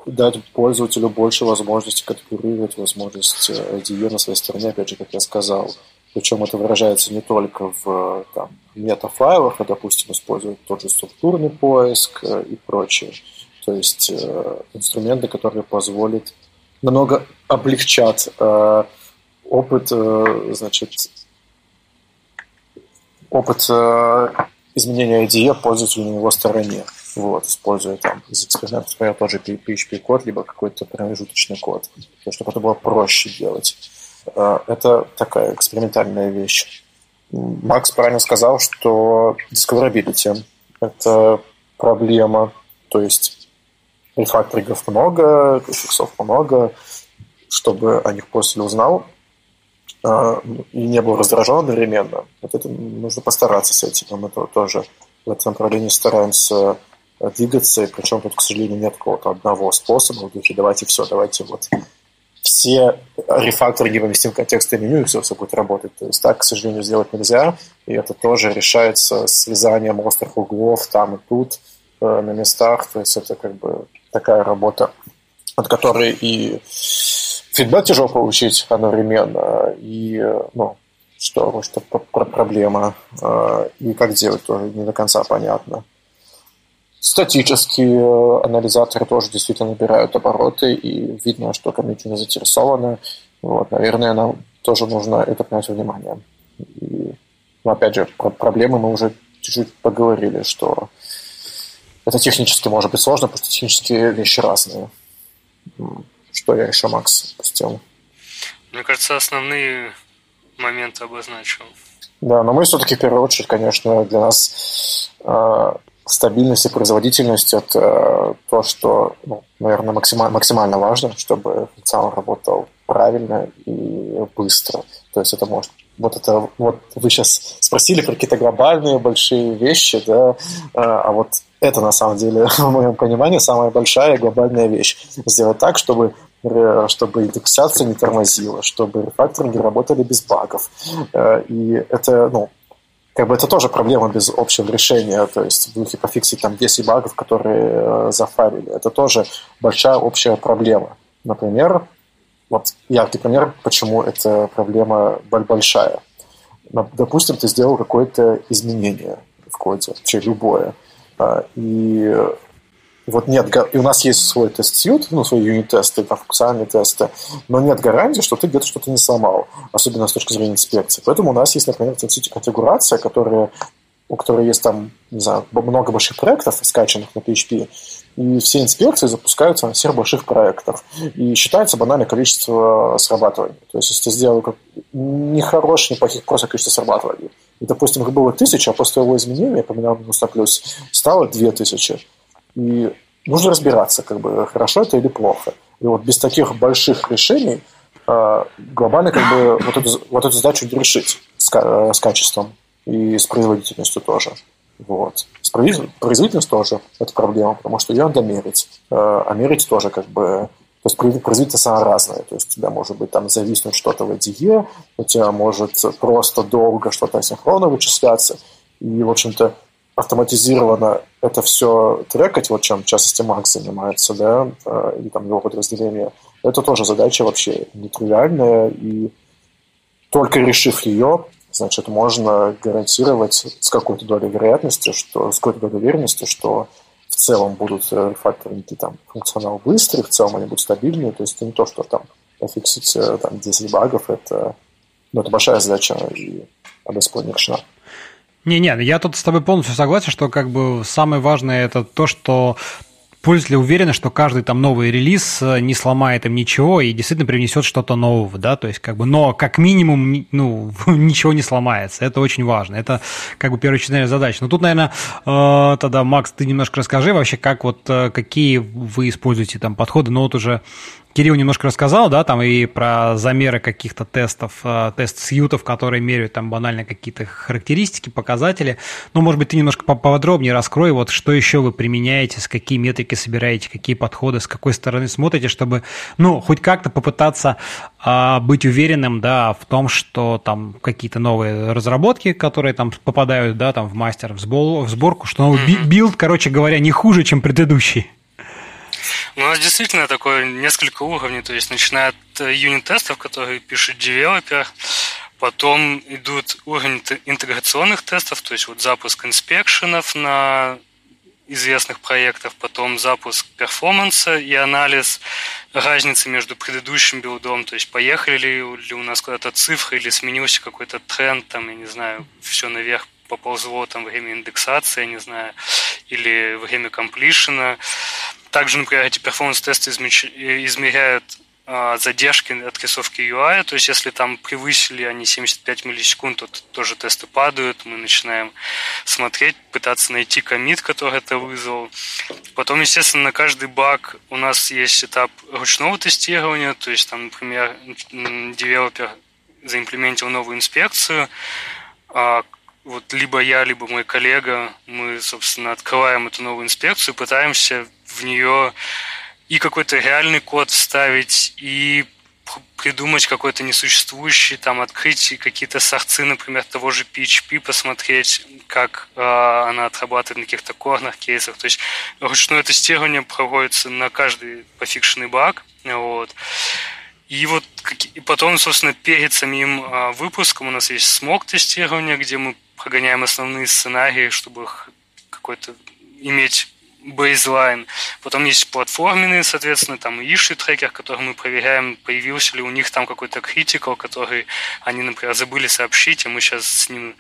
дать пользователю больше возможностей конфигурировать возможность IDE на своей стороне, опять же, как я сказал. Причем это выражается не только в там, метафайлах, а, допустим, использовать тот же структурный поиск э, и прочее. То есть э, инструменты, которые позволят намного облегчать э, опыт, э, значит, опыт э, изменения IDE пользователя на его стороне. Вот, используя там из экспериментов, например, тот же PHP-код, либо какой-то промежуточный код, чтобы это было проще делать. Э, это такая экспериментальная вещь. Макс правильно сказал, что discoverability – это проблема, то есть рефакторингов много, фиксов много, чтобы о них после узнал и не был раздражен одновременно. Вот это нужно постараться с этим. Мы тоже в этом направлении стараемся двигаться, и причем тут, к сожалению, нет какого-то одного способа, в давайте все, давайте вот все рефакторы поместим в контекстное меню, и все, все будет работать. То есть так, к сожалению, сделать нельзя, и это тоже решается связанием острых углов там и тут, э, на местах. То есть это как бы такая работа, от которой и фидбэк тяжело получить одновременно, и ну, что, что проблема, э, и как делать тоже не до конца понятно. Статические э, анализаторы тоже действительно набирают обороты, и видно, что комьюнити заинтересованы. Вот, наверное, нам тоже нужно это принять внимание. И, ну, опять же, про проблемы мы уже чуть-чуть поговорили, что это технически может быть сложно, потому что технические вещи разные. Что я еще, Макс, пустил? Мне кажется, основные моменты обозначил. Да, но мы все-таки в первую очередь, конечно, для нас э, стабильность и производительность – это то, что, ну, наверное, максимально, максимально важно, чтобы функционал работал правильно и быстро. То есть это может вот это вот вы сейчас спросили про какие-то глобальные большие вещи, да, а, а вот это на самом деле, <laughs> в моем понимании, самая большая глобальная вещь. Сделать так, чтобы чтобы индексация не тормозила, чтобы рефакторинги работали без багов. Э, и это, ну, как бы это тоже проблема без общего решения, то есть в духе пофиксить там 10 багов, которые э, зафарили. Это тоже большая общая проблема. Например, вот яркий пример, почему эта проблема большая. Допустим, ты сделал какое-то изменение в коде, вообще любое, и вот нет, и у нас есть свой тест-сьют, ну, свои юнит-тесты, там, функциональные тесты, но нет гарантии, что ты где-то что-то не сломал, особенно с точки зрения инспекции. Поэтому у нас есть, например, в тест конфигурация, которая, у которой есть там, не знаю, много больших проектов, скачанных на PHP, и все инспекции запускаются на всех больших проектах. И считается банальное количество срабатываний. То есть, если ты сделал как нехорошее, неплохих, просто количество срабатываний, и, допустим, их было тысяча, а после его изменения, поменял минус на плюс, стало две тысячи. И нужно разбираться, как бы, хорошо это или плохо. И вот без таких больших решений э, глобально как бы вот эту, вот эту задачу не решить с, с качеством и с производительностью тоже. Вот. С производительностью тоже это проблема, потому что ее надо мерить. Э, а мерить тоже как бы... Производительность она разная. То есть у тебя может быть там зависнуть что-то в IDE, у тебя может просто долго что-то асинхронно вычисляться. И, в общем-то, автоматизированно это все трекать, вот чем в частности Макс занимается, да, э, или там его подразделение, это тоже задача вообще нетривиальная, и только решив ее, значит, можно гарантировать с какой-то долей вероятности, что, с какой-то долей уверенности, что целом будут э, рефакторинги там функционал быстрый, в целом они будут стабильные, то есть не то, что там пофиксить э, там 10 багов, это, ну, это большая задача, и она до не решена. Не-не, я тут с тобой полностью согласен, что как бы самое важное это то, что пользователи уверены, что каждый там новый релиз э, не сломает им ничего и действительно принесет что-то нового, да, то есть как бы, но как минимум, ну, <laughs> ничего не сломается, это очень важно, это как бы первоочередная задача. Но тут, наверное, э, тогда, Макс, ты немножко расскажи вообще, как вот, э, какие вы используете там подходы, но вот уже Кирилл немножко рассказал, да, там и про замеры каких-то тестов, э, test suite ов, которые меряют там банально какие-то характеристики, показатели. Но, может быть, ты немножко поподробнее раскрой, вот что еще вы применяете, с какие метрики собираете, какие подходы, с какой стороны смотрите, чтобы, ну, хоть как-то попытаться а, быть уверенным, да, в том, что там какие-то новые разработки, которые там попадают, да, там в мастер, в, сбор, в сборку, что новый билд, короче говоря, не хуже, чем предыдущий. Ну, у нас действительно такое несколько уровней, то есть начиная от э, юнит-тестов, которые пишет девелопер, потом идут уровни интеграционных тестов, то есть вот запуск инспекшенов на известных проектов, потом запуск перформанса и анализ разницы между предыдущим билдом, то есть поехали ли, у нас куда-то цифры или сменился какой-то тренд, там, я не знаю, все наверх поползло там время индексации, я не знаю, или время комплишена. Также, например, эти перформанс-тесты измеряют а, задержки от рисовки UI, то есть если там превысили они 75 миллисекунд, то тоже тесты падают, мы начинаем смотреть, пытаться найти комит, который это вызвал. Потом, естественно, на каждый баг у нас есть этап ручного тестирования, то есть там, например, девелопер заимплементил новую инспекцию, а вот либо я, либо мой коллега, мы, собственно, открываем эту новую инспекцию, пытаемся в нее и какой-то реальный код вставить, и придумать какой-то несуществующий, там, открыть какие-то сорцы, например, того же PHP, посмотреть, как э, она отрабатывает на каких-то корных кейсах. То есть ручное тестирование проводится на каждый пофикшенный баг. Вот. И вот и потом, собственно, перед самим э, выпуском у нас есть смог тестирование, где мы прогоняем основные сценарии, чтобы какой-то иметь бейзлайн. Потом есть платформенные, соответственно, там issue трекер, который мы проверяем, появился ли у них там какой-то критикал, который они, например, забыли сообщить, а мы сейчас с ним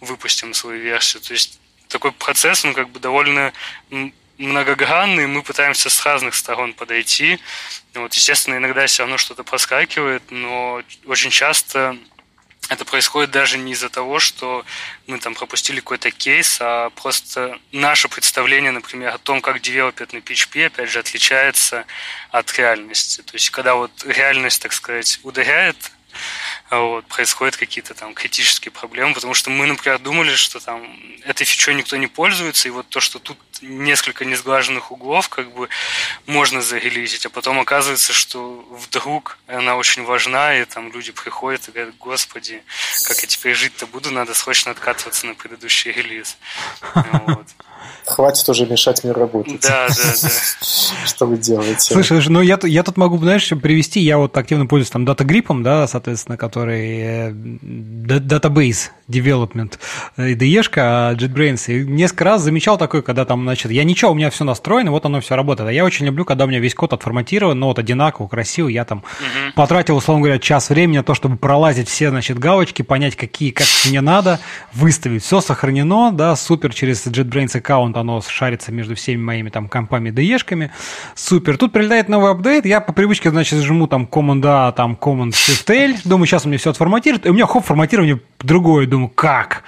выпустим свою версию. То есть такой процесс, он как бы довольно многогранный, мы пытаемся с разных сторон подойти. Вот, естественно, иногда все равно что-то проскакивает, но очень часто это происходит даже не из-за того, что мы там пропустили какой-то кейс, а просто наше представление, например, о том, как девелопят на PHP, опять же, отличается от реальности. То есть, когда вот реальность, так сказать, ударяет вот, происходят какие-то там критические проблемы, потому что мы, например, думали, что там этой фичой никто не пользуется, и вот то, что тут несколько несглаженных углов, как бы можно зарелизить, а потом оказывается, что вдруг она очень важна, и там люди приходят и говорят, господи, как я теперь жить-то буду, надо срочно откатываться на предыдущий релиз. <laughs> Вот. Хватит уже мешать мне работать. Да, да, да. <laughs> Что вы делаете? Слушай, ну я, я тут могу, знаешь, привести, я вот активно пользуюсь там датагриппом, да, соответственно, который датабейс э, development IDE, э, а JetBrains. И несколько раз замечал такой, когда там, значит, я ничего, у меня все настроено, вот оно все работает. А я очень люблю, когда у меня весь код отформатирован, но вот одинаково, красиво. Я там угу. потратил, условно говоря, час времени на то, чтобы пролазить все, значит, галочки, понять, какие, как мне надо, выставить. Все сохранено, да, супер, через JetBrains аккаунт оно шарится между всеми моими там компами ДЕшками. Супер. Тут прилетает новый апдейт, я по привычке, значит, жму там Command A, там Command Shift L, думаю, сейчас у меня все отформатирует, и у меня хоп, форматирование другое, думаю, как?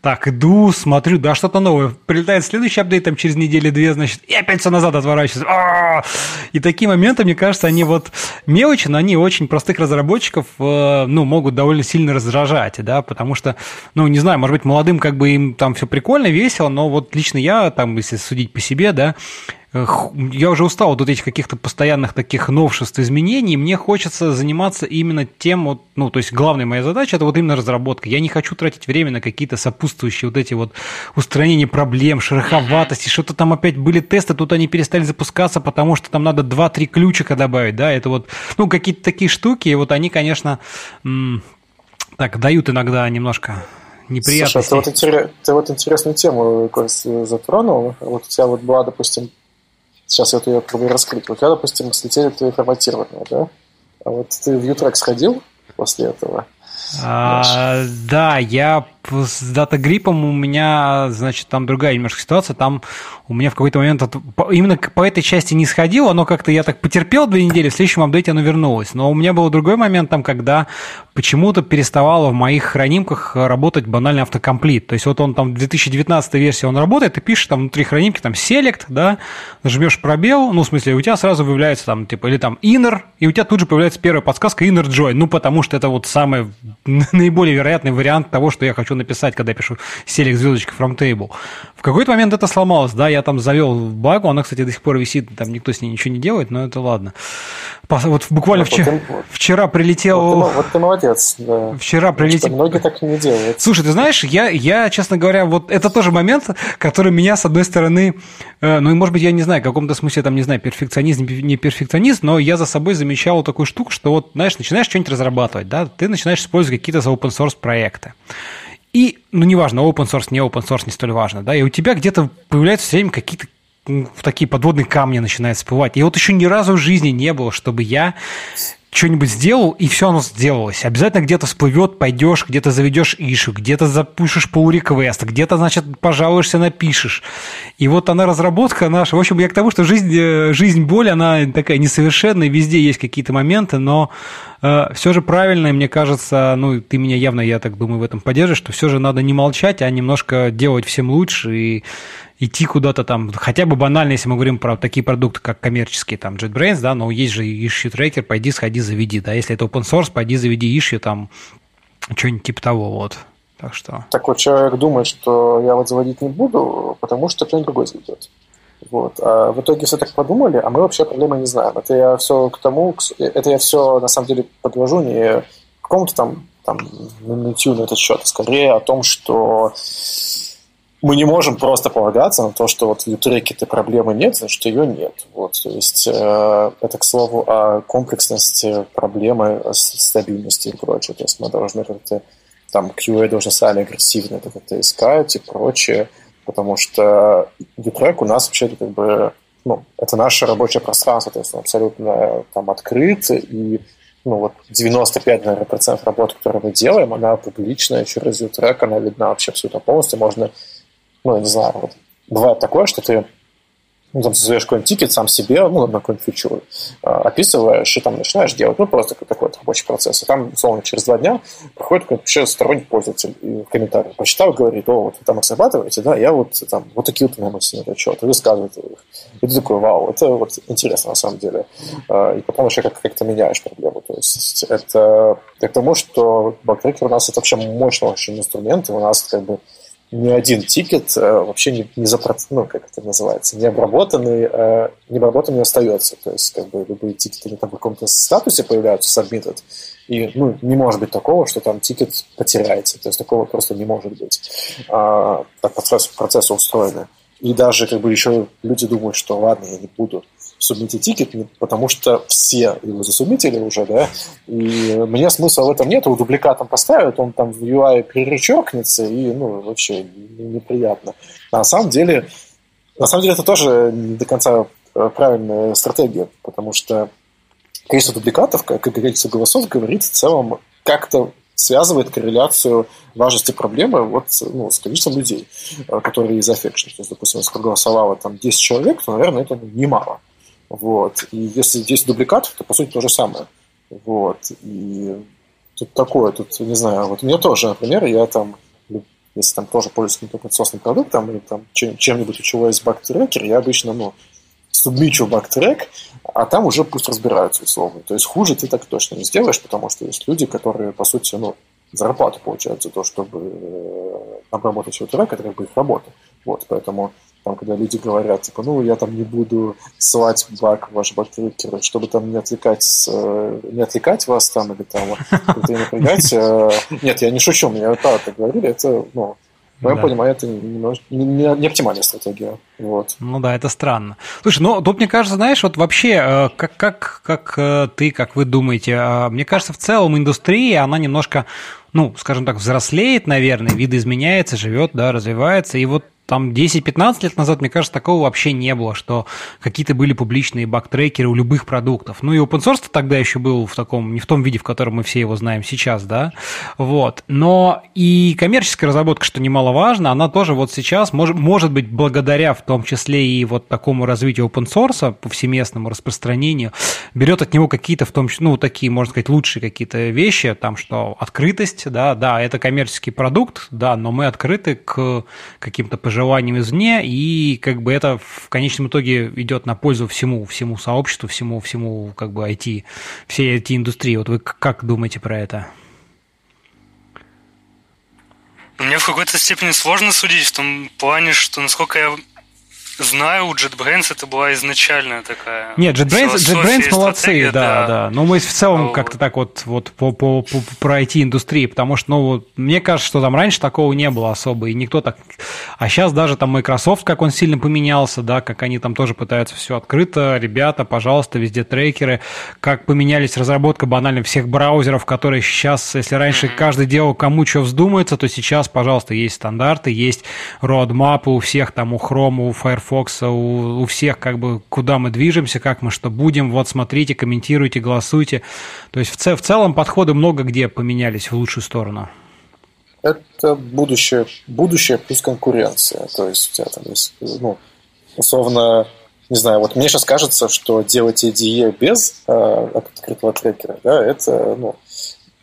Так, иду, смотрю, да, что-то новое. Прилетает следующий апдейт там через неделю-две, значит, и опять все назад отворачивается. А-а-а! И такие моменты, мне кажется, они вот мелочи, но они очень простых разработчиков, э, ну, могут довольно сильно раздражать, да, потому что, ну, не знаю, может быть, молодым как бы им там все прикольно, весело, но вот лично я, там, если судить по себе, да, я уже устал от этих каких-то постоянных таких новшеств, изменений. Мне хочется заниматься именно тем, вот, ну, то есть главная моя задача – это вот именно разработка. Я не хочу тратить время на какие-то сопутствующие вот эти вот устранения проблем, шероховатости, что-то там опять были тесты, тут они перестали запускаться, потому что там надо 2-3 ключика добавить, да, это вот, ну, какие-то такие штуки, и вот они, конечно, так, дают иногда немножко неприятно. Слушай, ты вот, интерес, ты вот интересную тему затронул. Вот у тебя вот была, допустим, Сейчас я вот ее пробую раскрыть. У тебя, допустим, слетели твои форматирования, да? А вот ты в Utrack сходил после этого? А, да, я с дата-гриппом у меня, значит, там другая немножко ситуация. Там у меня в какой-то момент именно по этой части не сходило, но как-то я так потерпел две недели, в следующем апдейте оно вернулось. Но у меня был другой момент там, когда почему-то переставало в моих хранимках работать банальный автокомплит. То есть вот он там в 2019 версии он работает, ты пишешь там внутри хранимки там select, да, нажмешь пробел, ну, в смысле, у тебя сразу выявляется там, типа, или там inner, и у тебя тут же появляется первая подсказка inner join, ну, потому что это вот самый <laughs> наиболее вероятный вариант того, что я хочу написать, когда я пишу select звездочка from table. В какой-то момент это сломалось, да, я там завел багу, она, кстати, до сих пор висит, там никто с ней ничего не делает, но это ладно. Вот буквально вот, вчера, вот, вчера прилетел... Вот ты, вот ты молодец, да. Вчера прилетел... Многие так не делают. Слушай, ты знаешь, я, я, честно говоря, вот это тоже момент, который меня, с одной стороны, э, ну и, может быть, я не знаю, в каком-то смысле, там, не знаю, перфекционизм, не перфекционист, но я за собой замечал такую штуку, что вот, знаешь, начинаешь что-нибудь разрабатывать, да, ты начинаешь использовать какие-то за open source проекты. И, ну, неважно, open source, не open source, не столь важно, да, и у тебя где-то появляются все время какие-то такие подводные камни начинают всплывать. И вот еще ни разу в жизни не было, чтобы я что-нибудь сделал, и все оно сделалось. Обязательно где-то всплывет, пойдешь, где-то заведешь ишу, где-то pull request, где-то, значит, пожалуешься, напишешь. И вот она разработка наша. В общем, я к тому, что жизнь, э, жизнь боль, она такая несовершенная, везде есть какие-то моменты, но все же правильно, мне кажется, ну, ты меня явно, я так думаю, в этом поддержишь, что все же надо не молчать, а немножко делать всем лучше и идти куда-то там, хотя бы банально, если мы говорим про такие продукты, как коммерческие, там, JetBrains, да, но есть же issue tracker, пойди, сходи, заведи, да, если это open source, пойди, заведи issue, там, что-нибудь типа того, вот. Так что... Так вот, человек думает, что я вот заводить не буду, потому что кто-нибудь другой заведет. Вот. А в итоге все так подумали, а мы вообще проблемы не знаем. Это я все к тому, это я все на самом деле подвожу не к какому-то там, там нытью на этот счет, а скорее о том, что мы не можем просто полагаться на то, что вот в ютреке-то проблемы нет, значит, ее нет. Вот, то есть э, это, к слову, о комплексности проблемы, стабильности и прочее. То есть мы должны как-то, там, QA должны сами агрессивно это как-то искать и прочее, потому что ютрек у нас вообще как бы, ну, это наше рабочее пространство, то есть он абсолютно там открыт, и ну, вот 95, наверное, процентов работы, которую мы делаем, она публичная через ютрек, она видна вообще абсолютно полностью, можно ну, я не знаю, вот, бывает такое, что ты ну, там создаешь какой-нибудь тикет сам себе, ну, на какую-нибудь фичу, а, описываешь и там начинаешь делать, ну, просто такой вот рабочий процесс. И там, условно, через два дня приходит какой-то вообще сторонний пользователь и в комментарии почитал, говорит, о, вот вы там их зарабатываете, да, я вот там, вот такие вот у меня мысли на счет, и высказывает их. И ты такой, вау, это вот интересно на самом деле. А, и потом еще как- как-то меняешь проблему. То есть это к тому, что бактрекер у нас это вообще мощный очень инструмент, и у нас как бы ни один тикет э, вообще не, не запро... ну, как это называется, не обработанный, э, не обработанный остается. То есть, как бы, любые тикеты они там каком-то статусе появляются, submitted, и, ну, не может быть такого, что там тикет потеряется. То есть, такого просто не может быть. А, так процесс, процессы устроены. И даже, как бы, еще люди думают, что, ладно, я не буду субмитить тикет, потому что все его засубмитили уже, да, и мне смысла в этом нет, его дубликатом поставят, он там в UI перечеркнется, и, ну, вообще неприятно. На самом деле, на самом деле это тоже не до конца э, правильная стратегия, потому что количество дубликатов, как и количество голосов, говорит в целом как-то связывает корреляцию важности проблемы вот, ну, с количеством людей, э, которые из affection. То есть, допустим, если проголосовало там 10 человек, то, наверное, это немало. Вот. И если здесь дубликат, то по сути то же самое. Вот. И тут такое, тут, не знаю, вот у меня тоже, например, я там, если там тоже пользуюсь каким-то open продуктом или там чем-нибудь, у чего есть бактрекер, я обычно, ну, субмичу бактрек, а там уже пусть разбираются условно. То есть хуже ты так точно не сделаешь, потому что есть люди, которые, по сути, ну, зарплату получают за то, чтобы э, обработать свой трек, это как бы их работа. Вот, поэтому там, когда люди говорят, типа, ну, я там не буду ссылать баг в ваш бактрекер, чтобы там не отвлекать, э, не отвлекать вас там, или там, напрягать. <laughs> Э, нет, я не шучу, мне правда так говорили, это, ну, в моем да. понимании, это не, не, не оптимальная стратегия. Вот. Ну да, это странно. Слушай, ну тут мне кажется, знаешь, вот вообще, э, как, как, как ты, как вы думаете, мне кажется, в целом индустрия, она немножко, ну, скажем так, взрослеет, наверное, видоизменяется, живет, да, развивается, и вот там 10-15 лет назад, мне кажется, такого вообще не было, что какие-то были публичные бактрекеры у любых продуктов. Ну и open source тогда еще был в таком, не в том виде, в котором мы все его знаем сейчас, да, вот. Но и коммерческая разработка, что немаловажно, она тоже вот сейчас, может, может быть, благодаря в том числе и вот такому развитию open source, повсеместному распространению, берет от него какие-то в том числе, ну, такие, можно сказать, лучшие какие-то вещи, там, что открытость, да, да, это коммерческий продукт, да, но мы открыты к каким-то пожеланиям желанием извне, и как бы это в конечном итоге идет на пользу всему, всему сообществу, всему, всему как бы IT, всей IT-индустрии. Вот вы как думаете про это? Мне в какой-то степени сложно судить в том плане, что насколько я знаю, у JetBrains это была изначальная такая. Нет, JetBrains, JetBrains молодцы, да, да, да. Но мы в целом вот. как-то так вот, вот по, по, по, про IT-индустрии, потому что, ну, вот, мне кажется, что там раньше такого не было особо, и никто так... А сейчас даже там Microsoft, как он сильно поменялся, да, как они там тоже пытаются все открыто, ребята, пожалуйста, везде трекеры, как поменялись разработка банально всех браузеров, которые сейчас, если раньше mm-hmm. каждый делал кому что вздумается, то сейчас, пожалуйста, есть стандарты, есть roadmap у всех там, у Chrome, у Firefox, Firefox, у, у всех как бы куда мы движемся, как мы что будем, вот смотрите, комментируйте, голосуйте. То есть в, в целом подходы много где поменялись в лучшую сторону. Это будущее, будущее плюс конкуренция. То есть у тебя там есть, ну, условно, не знаю, вот мне сейчас кажется, что делать IDE без э, открытого трекера, да, это, ну,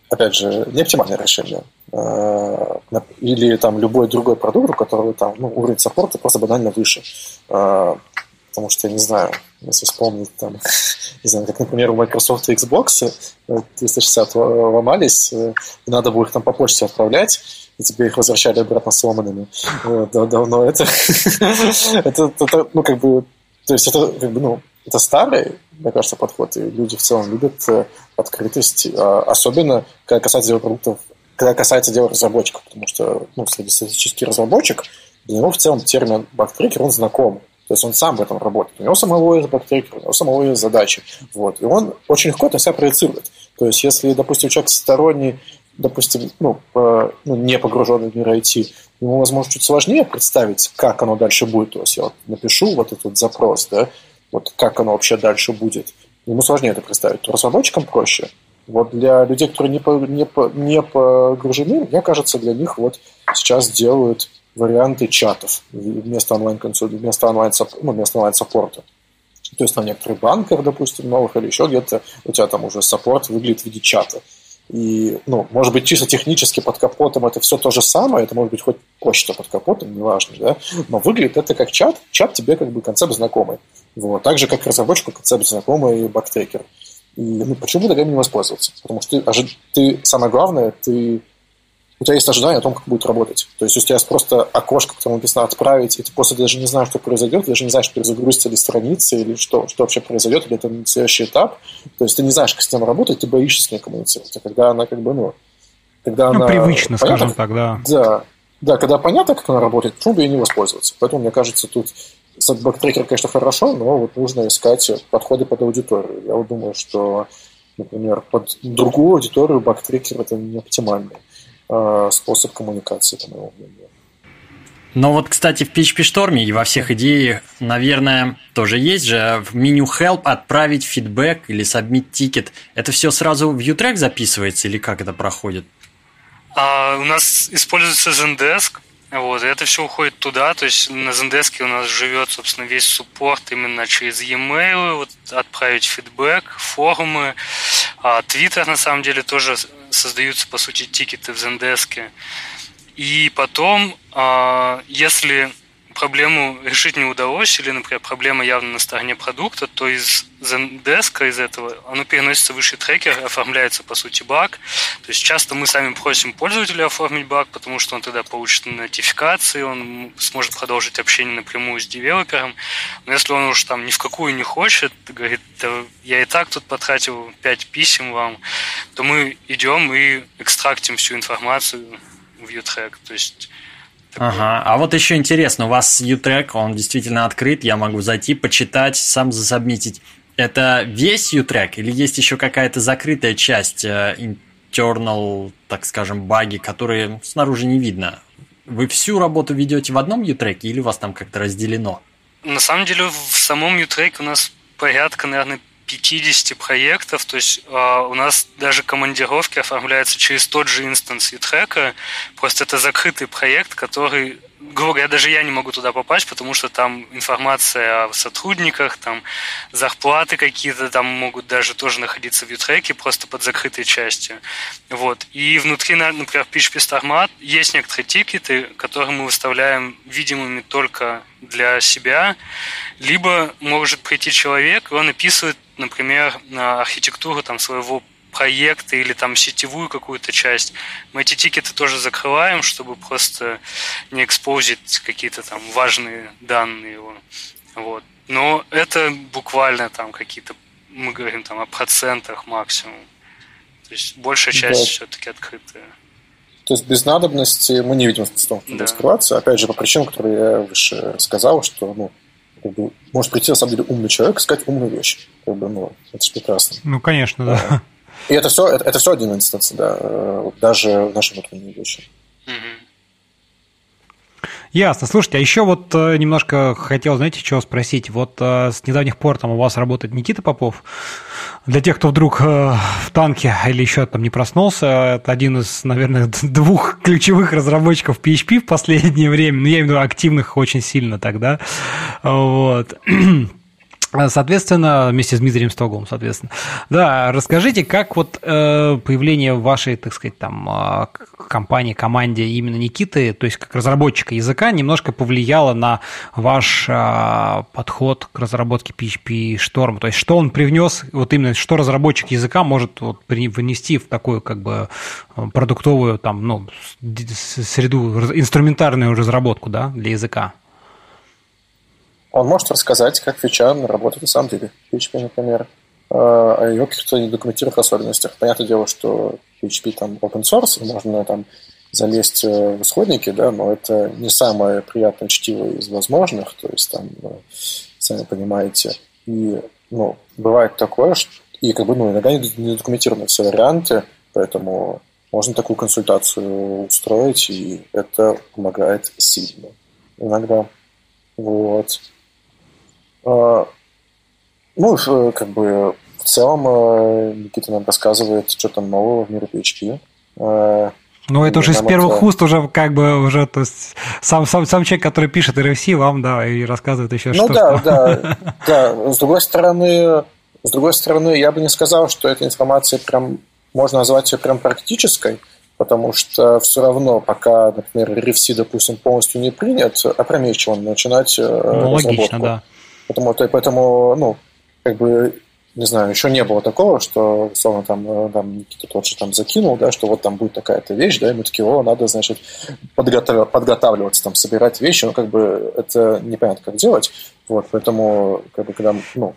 опять же, не оптимальное решение. Э, или там любой другой продукт, у которого там ну, уровень саппорта просто банально выше. Э, потому что, я не знаю, если вспомнить, там, <laughs> не знаю, как, например, у Microsoft и Xbox 360 ломались, и надо было их там по почте отправлять, и тебе их возвращали обратно сломанными. Да, давно <laughs> это, это, это, ну, как бы, то есть это, как бы, ну, это старый, мне кажется, подход, и люди в целом любят э, открытость, а особенно дела продуктов, когда касается дела разработчиков, потому что ну, среди статистических разработчик для него в целом термин бактрекер, он знаком. То есть он сам в этом работает. У него самого есть бактрекер, у него самого есть задачи. Вот. И он очень легко это себя проецирует. То есть если, допустим, человек сторонний, допустим, ну, по, ну, не погруженный в мир IT, ему, возможно, чуть сложнее представить, как оно дальше будет. То есть я вот напишу вот этот запрос, да, вот как оно вообще дальше будет. Ему сложнее это представить. Разработчикам проще. Вот для людей, которые не, по, не, по, не погружены, мне кажется, для них вот сейчас делают варианты чатов вместо онлайн-консоли, вместо онлайн-саппорта. Ну, вместо онлайн-саппорта. То есть на некоторых банках, допустим, новых или еще где-то у тебя там уже саппорт выглядит в виде чата. И, ну, может быть, чисто технически под капотом это все то же самое, это может быть хоть почта под капотом, неважно, да, но выглядит это как чат, чат тебе как бы концепт знакомый. Вот. Так же, как разработчику концепт знакомый бактекер. И ну, почему тогда не воспользоваться? Потому что ты, ты, самое главное, ты, у тебя есть ожидание о том, как будет работать. То есть у тебя есть просто окошко, которое написано «отправить», и ты просто даже не знаешь, что произойдет, даже не знаешь, что перезагрузится ли страница, или что, что вообще произойдет, или это следующий этап. То есть ты не знаешь, как с ним работать, ты боишься с ней коммуницировать. А когда она как бы, ну, когда ну, она... привычно, понятно, скажем так, да. Да, да, когда понятно, как она работает, почему бы ей не воспользоваться? Поэтому, мне кажется, тут бактрекер, конечно, хорошо, но вот нужно искать подходы под аудиторию. Я вот думаю, что, например, под другую аудиторию бактрекер это не оптимальный э, способ коммуникации, по моему мнению. Но вот, кстати, в PHP Storm и во всех идеях, наверное, тоже есть же в меню Help отправить фидбэк или submit ticket. Это все сразу в U-Track записывается или как это проходит? А, у нас используется Zendesk, вот, это все уходит туда, то есть на Zendesk у нас живет, собственно, весь суппорт именно через e-mail, вот, отправить фидбэк, форумы, а Twitter, на самом деле, тоже создаются, по сути, тикеты в Zendesk. И потом, а, если проблему решить не удалось, или, например, проблема явно на стороне продукта, то из Zendesk, из этого, оно переносится выше трекер, оформляется, по сути, баг. То есть часто мы сами просим пользователя оформить баг, потому что он тогда получит нотификации, он сможет продолжить общение напрямую с девелопером. Но если он уж там ни в какую не хочет, говорит, да, я и так тут потратил 5 писем вам, то мы идем и экстрактим всю информацию в U-Track. То есть Ага. А вот еще интересно, у вас U-Track, он действительно открыт, я могу зайти, почитать, сам засобмитить. Это весь U-Track или есть еще какая-то закрытая часть э, internal, так скажем, баги, которые снаружи не видно? Вы всю работу ведете в одном U-Track или у вас там как-то разделено? На самом деле в самом U-Track у нас порядка, наверное, 50 проектов, то есть э, у нас даже командировки оформляются через тот же инстанс трека, просто это закрытый проект, который, грубо говоря, даже я не могу туда попасть, потому что там информация о сотрудниках, там зарплаты какие-то там могут даже тоже находиться в ютреке, просто под закрытой частью. Вот. И внутри, например, PHP Starmat есть некоторые тикеты, которые мы выставляем видимыми только для себя, либо может прийти человек, и он описывает например, архитектуру там, своего проекты или там сетевую какую-то часть, мы эти тикеты тоже закрываем, чтобы просто не экспозить какие-то там важные данные его. Вот. Но это буквально там какие-то, мы говорим там о процентах максимум. То есть большая часть да. все-таки открытая. То есть без надобности мы не видим смысла да. раскрываться. Опять же, по причинам, которые я выше сказал, что ну, как бы, может прийти на самом деле умный человек и сказать умную вещь. Как бы, ну, это же прекрасно. Ну, конечно, да. И это все, это, это все один инстанс, да, э, даже в нашем внутреннем вещи. Ясно. Слушайте, а еще вот э, немножко хотел, знаете, чего спросить. Вот э, с недавних пор там у вас работает Никита Попов. Для тех, кто вдруг в танке или еще там не проснулся, это один из, наверное, двух ключевых разработчиков PHP в последнее время. Ну, я имею в виду активных очень сильно тогда. Вот. <clears throat> А, соответственно, вместе с Дмитрием Стоговым, соответственно. Да, расскажите, как вот э, появление вашей, так сказать, там, э, компании, команде именно Никиты, то есть как разработчика языка, немножко повлияло на ваш э, подход к разработке PHP Storm? То есть что он привнес, вот именно, что разработчик языка может вот, внести в такую как бы продуктовую, там, ну, среду, инструментарную разработку, да, для языка? Он может рассказать, как фича работает на самом деле. PHP, например, э, о ее каких-то недокументированных особенностях. Понятное дело, что PHP там open source, можно там залезть э, в исходники, да, но это не самое приятное чтиво из возможных, то есть там, э, сами понимаете, и, ну, бывает такое, что, и как бы, ну, иногда не документированы все варианты, поэтому можно такую консультацию устроить, и это помогает сильно иногда. Вот. А, ну, э, как бы в целом э, Никита нам рассказывает, что там нового в мире PHP. А, ну, это уже из первых это... уст уже как бы уже, то есть сам, сам, сам человек, который пишет RFC, вам, да, и рассказывает еще ну, что-то. Ну да, <laughs> да, да. С другой стороны, с другой стороны, я бы не сказал, что эта информация прям, можно назвать ее прям практической, потому что все равно, пока, например, RFC, допустим, полностью не принят, опрометчиво начинать э, ну, разработку. логично, да. Потому, поэтому, ну, как бы, не знаю, еще не было такого, что, условно, там, э, там Никита тот же там закинул, да, что вот там будет такая-то вещь, да, и мы такие, о, надо, значит, подготав... подготавливаться, там, собирать вещи, ну, как бы, это непонятно, как делать, вот, поэтому, как бы, когда, ну,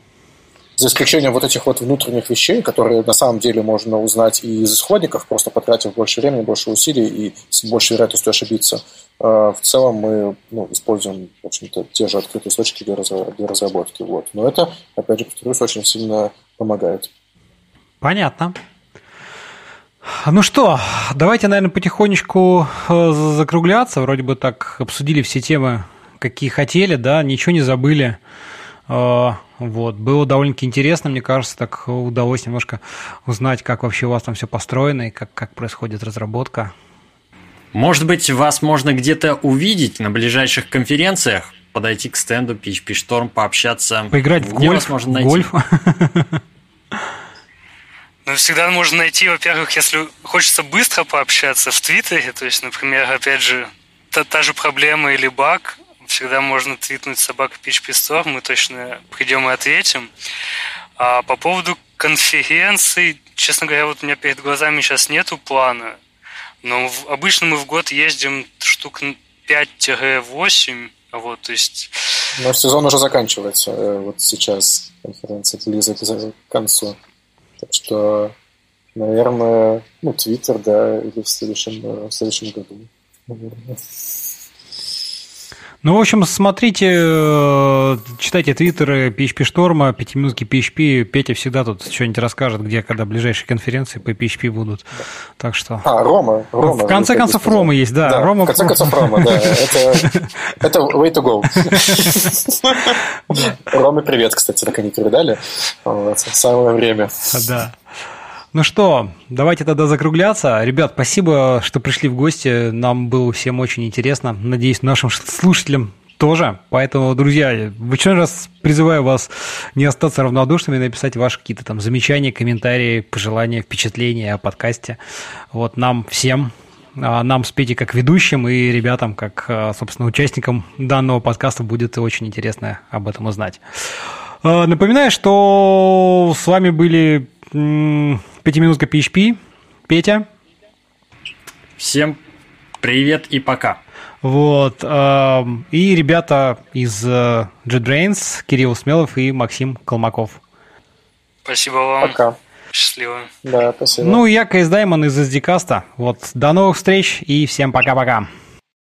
за исключением вот этих вот внутренних вещей, которые на самом деле можно узнать и из исходников, просто потратив больше времени, больше усилий и с большей вероятностью ошибиться. А, в целом мы ну, используем, в общем-то, те же открытые источники для, для разработки. Вот. Но это, опять же, повторюсь, очень сильно помогает. Понятно. Ну что, давайте, наверное, потихонечку э, закругляться. Вроде бы так обсудили все темы, какие хотели, да, ничего не забыли. А, вот. Было довольно-таки интересно, мне кажется, так удалось немножко узнать, как вообще у вас там все построено и как, как происходит разработка. Может быть, вас можно где-то увидеть на ближайших конференциях, подойти к стенду PHP Storm, пообщаться. Поиграть в гольф. Вас можно найти? Гольф. Ну, всегда можно найти, во-первых, если хочется быстро пообщаться в Твиттере, то есть, например, опять же, та, та же проблема или баг, всегда можно твитнуть собака PHP Store, мы точно придем и ответим. А по поводу конференций, честно говоря, вот у меня перед глазами сейчас нету плана, но в, обычно мы в год ездим штук 5-8, вот, то есть... Но сезон уже заканчивается, э, вот сейчас конференция близок к концу. Так что, наверное, ну, Твиттер, да, или в следующем, э, в следующем году. Наверное. Ну, в общем, смотрите, э, читайте твиттеры PHP Шторма, пятиминутки PHP. Петя всегда тут что-нибудь расскажет, где, когда ближайшие конференции по PHP будут. Так что... А, Рома. Рома в конце концов, Рома есть, да. да Рома... В конце концов, Рома, да. <laughs> Это, это way to go. <laughs> Роме привет, кстати, так они передали. Самое время. Да. Ну что, давайте тогда закругляться. Ребят, спасибо, что пришли в гости. Нам было всем очень интересно. Надеюсь, нашим слушателям тоже. Поэтому, друзья, в очередной раз призываю вас не остаться равнодушными, написать ваши какие-то там замечания, комментарии, пожелания, впечатления о подкасте. Вот нам всем, а, нам с Петей как ведущим и ребятам как, а, собственно, участникам данного подкаста будет очень интересно об этом узнать. А, напоминаю, что с вами были пятиминутка PHP. Петя. Всем привет и пока. Вот. Эм, и ребята из э, JetBrains, Кирилл Смелов и Максим Колмаков. Спасибо вам. Пока. Счастливо. Да, спасибо. Ну, я Кейс Даймон из SDCast. Вот. До новых встреч и всем пока-пока.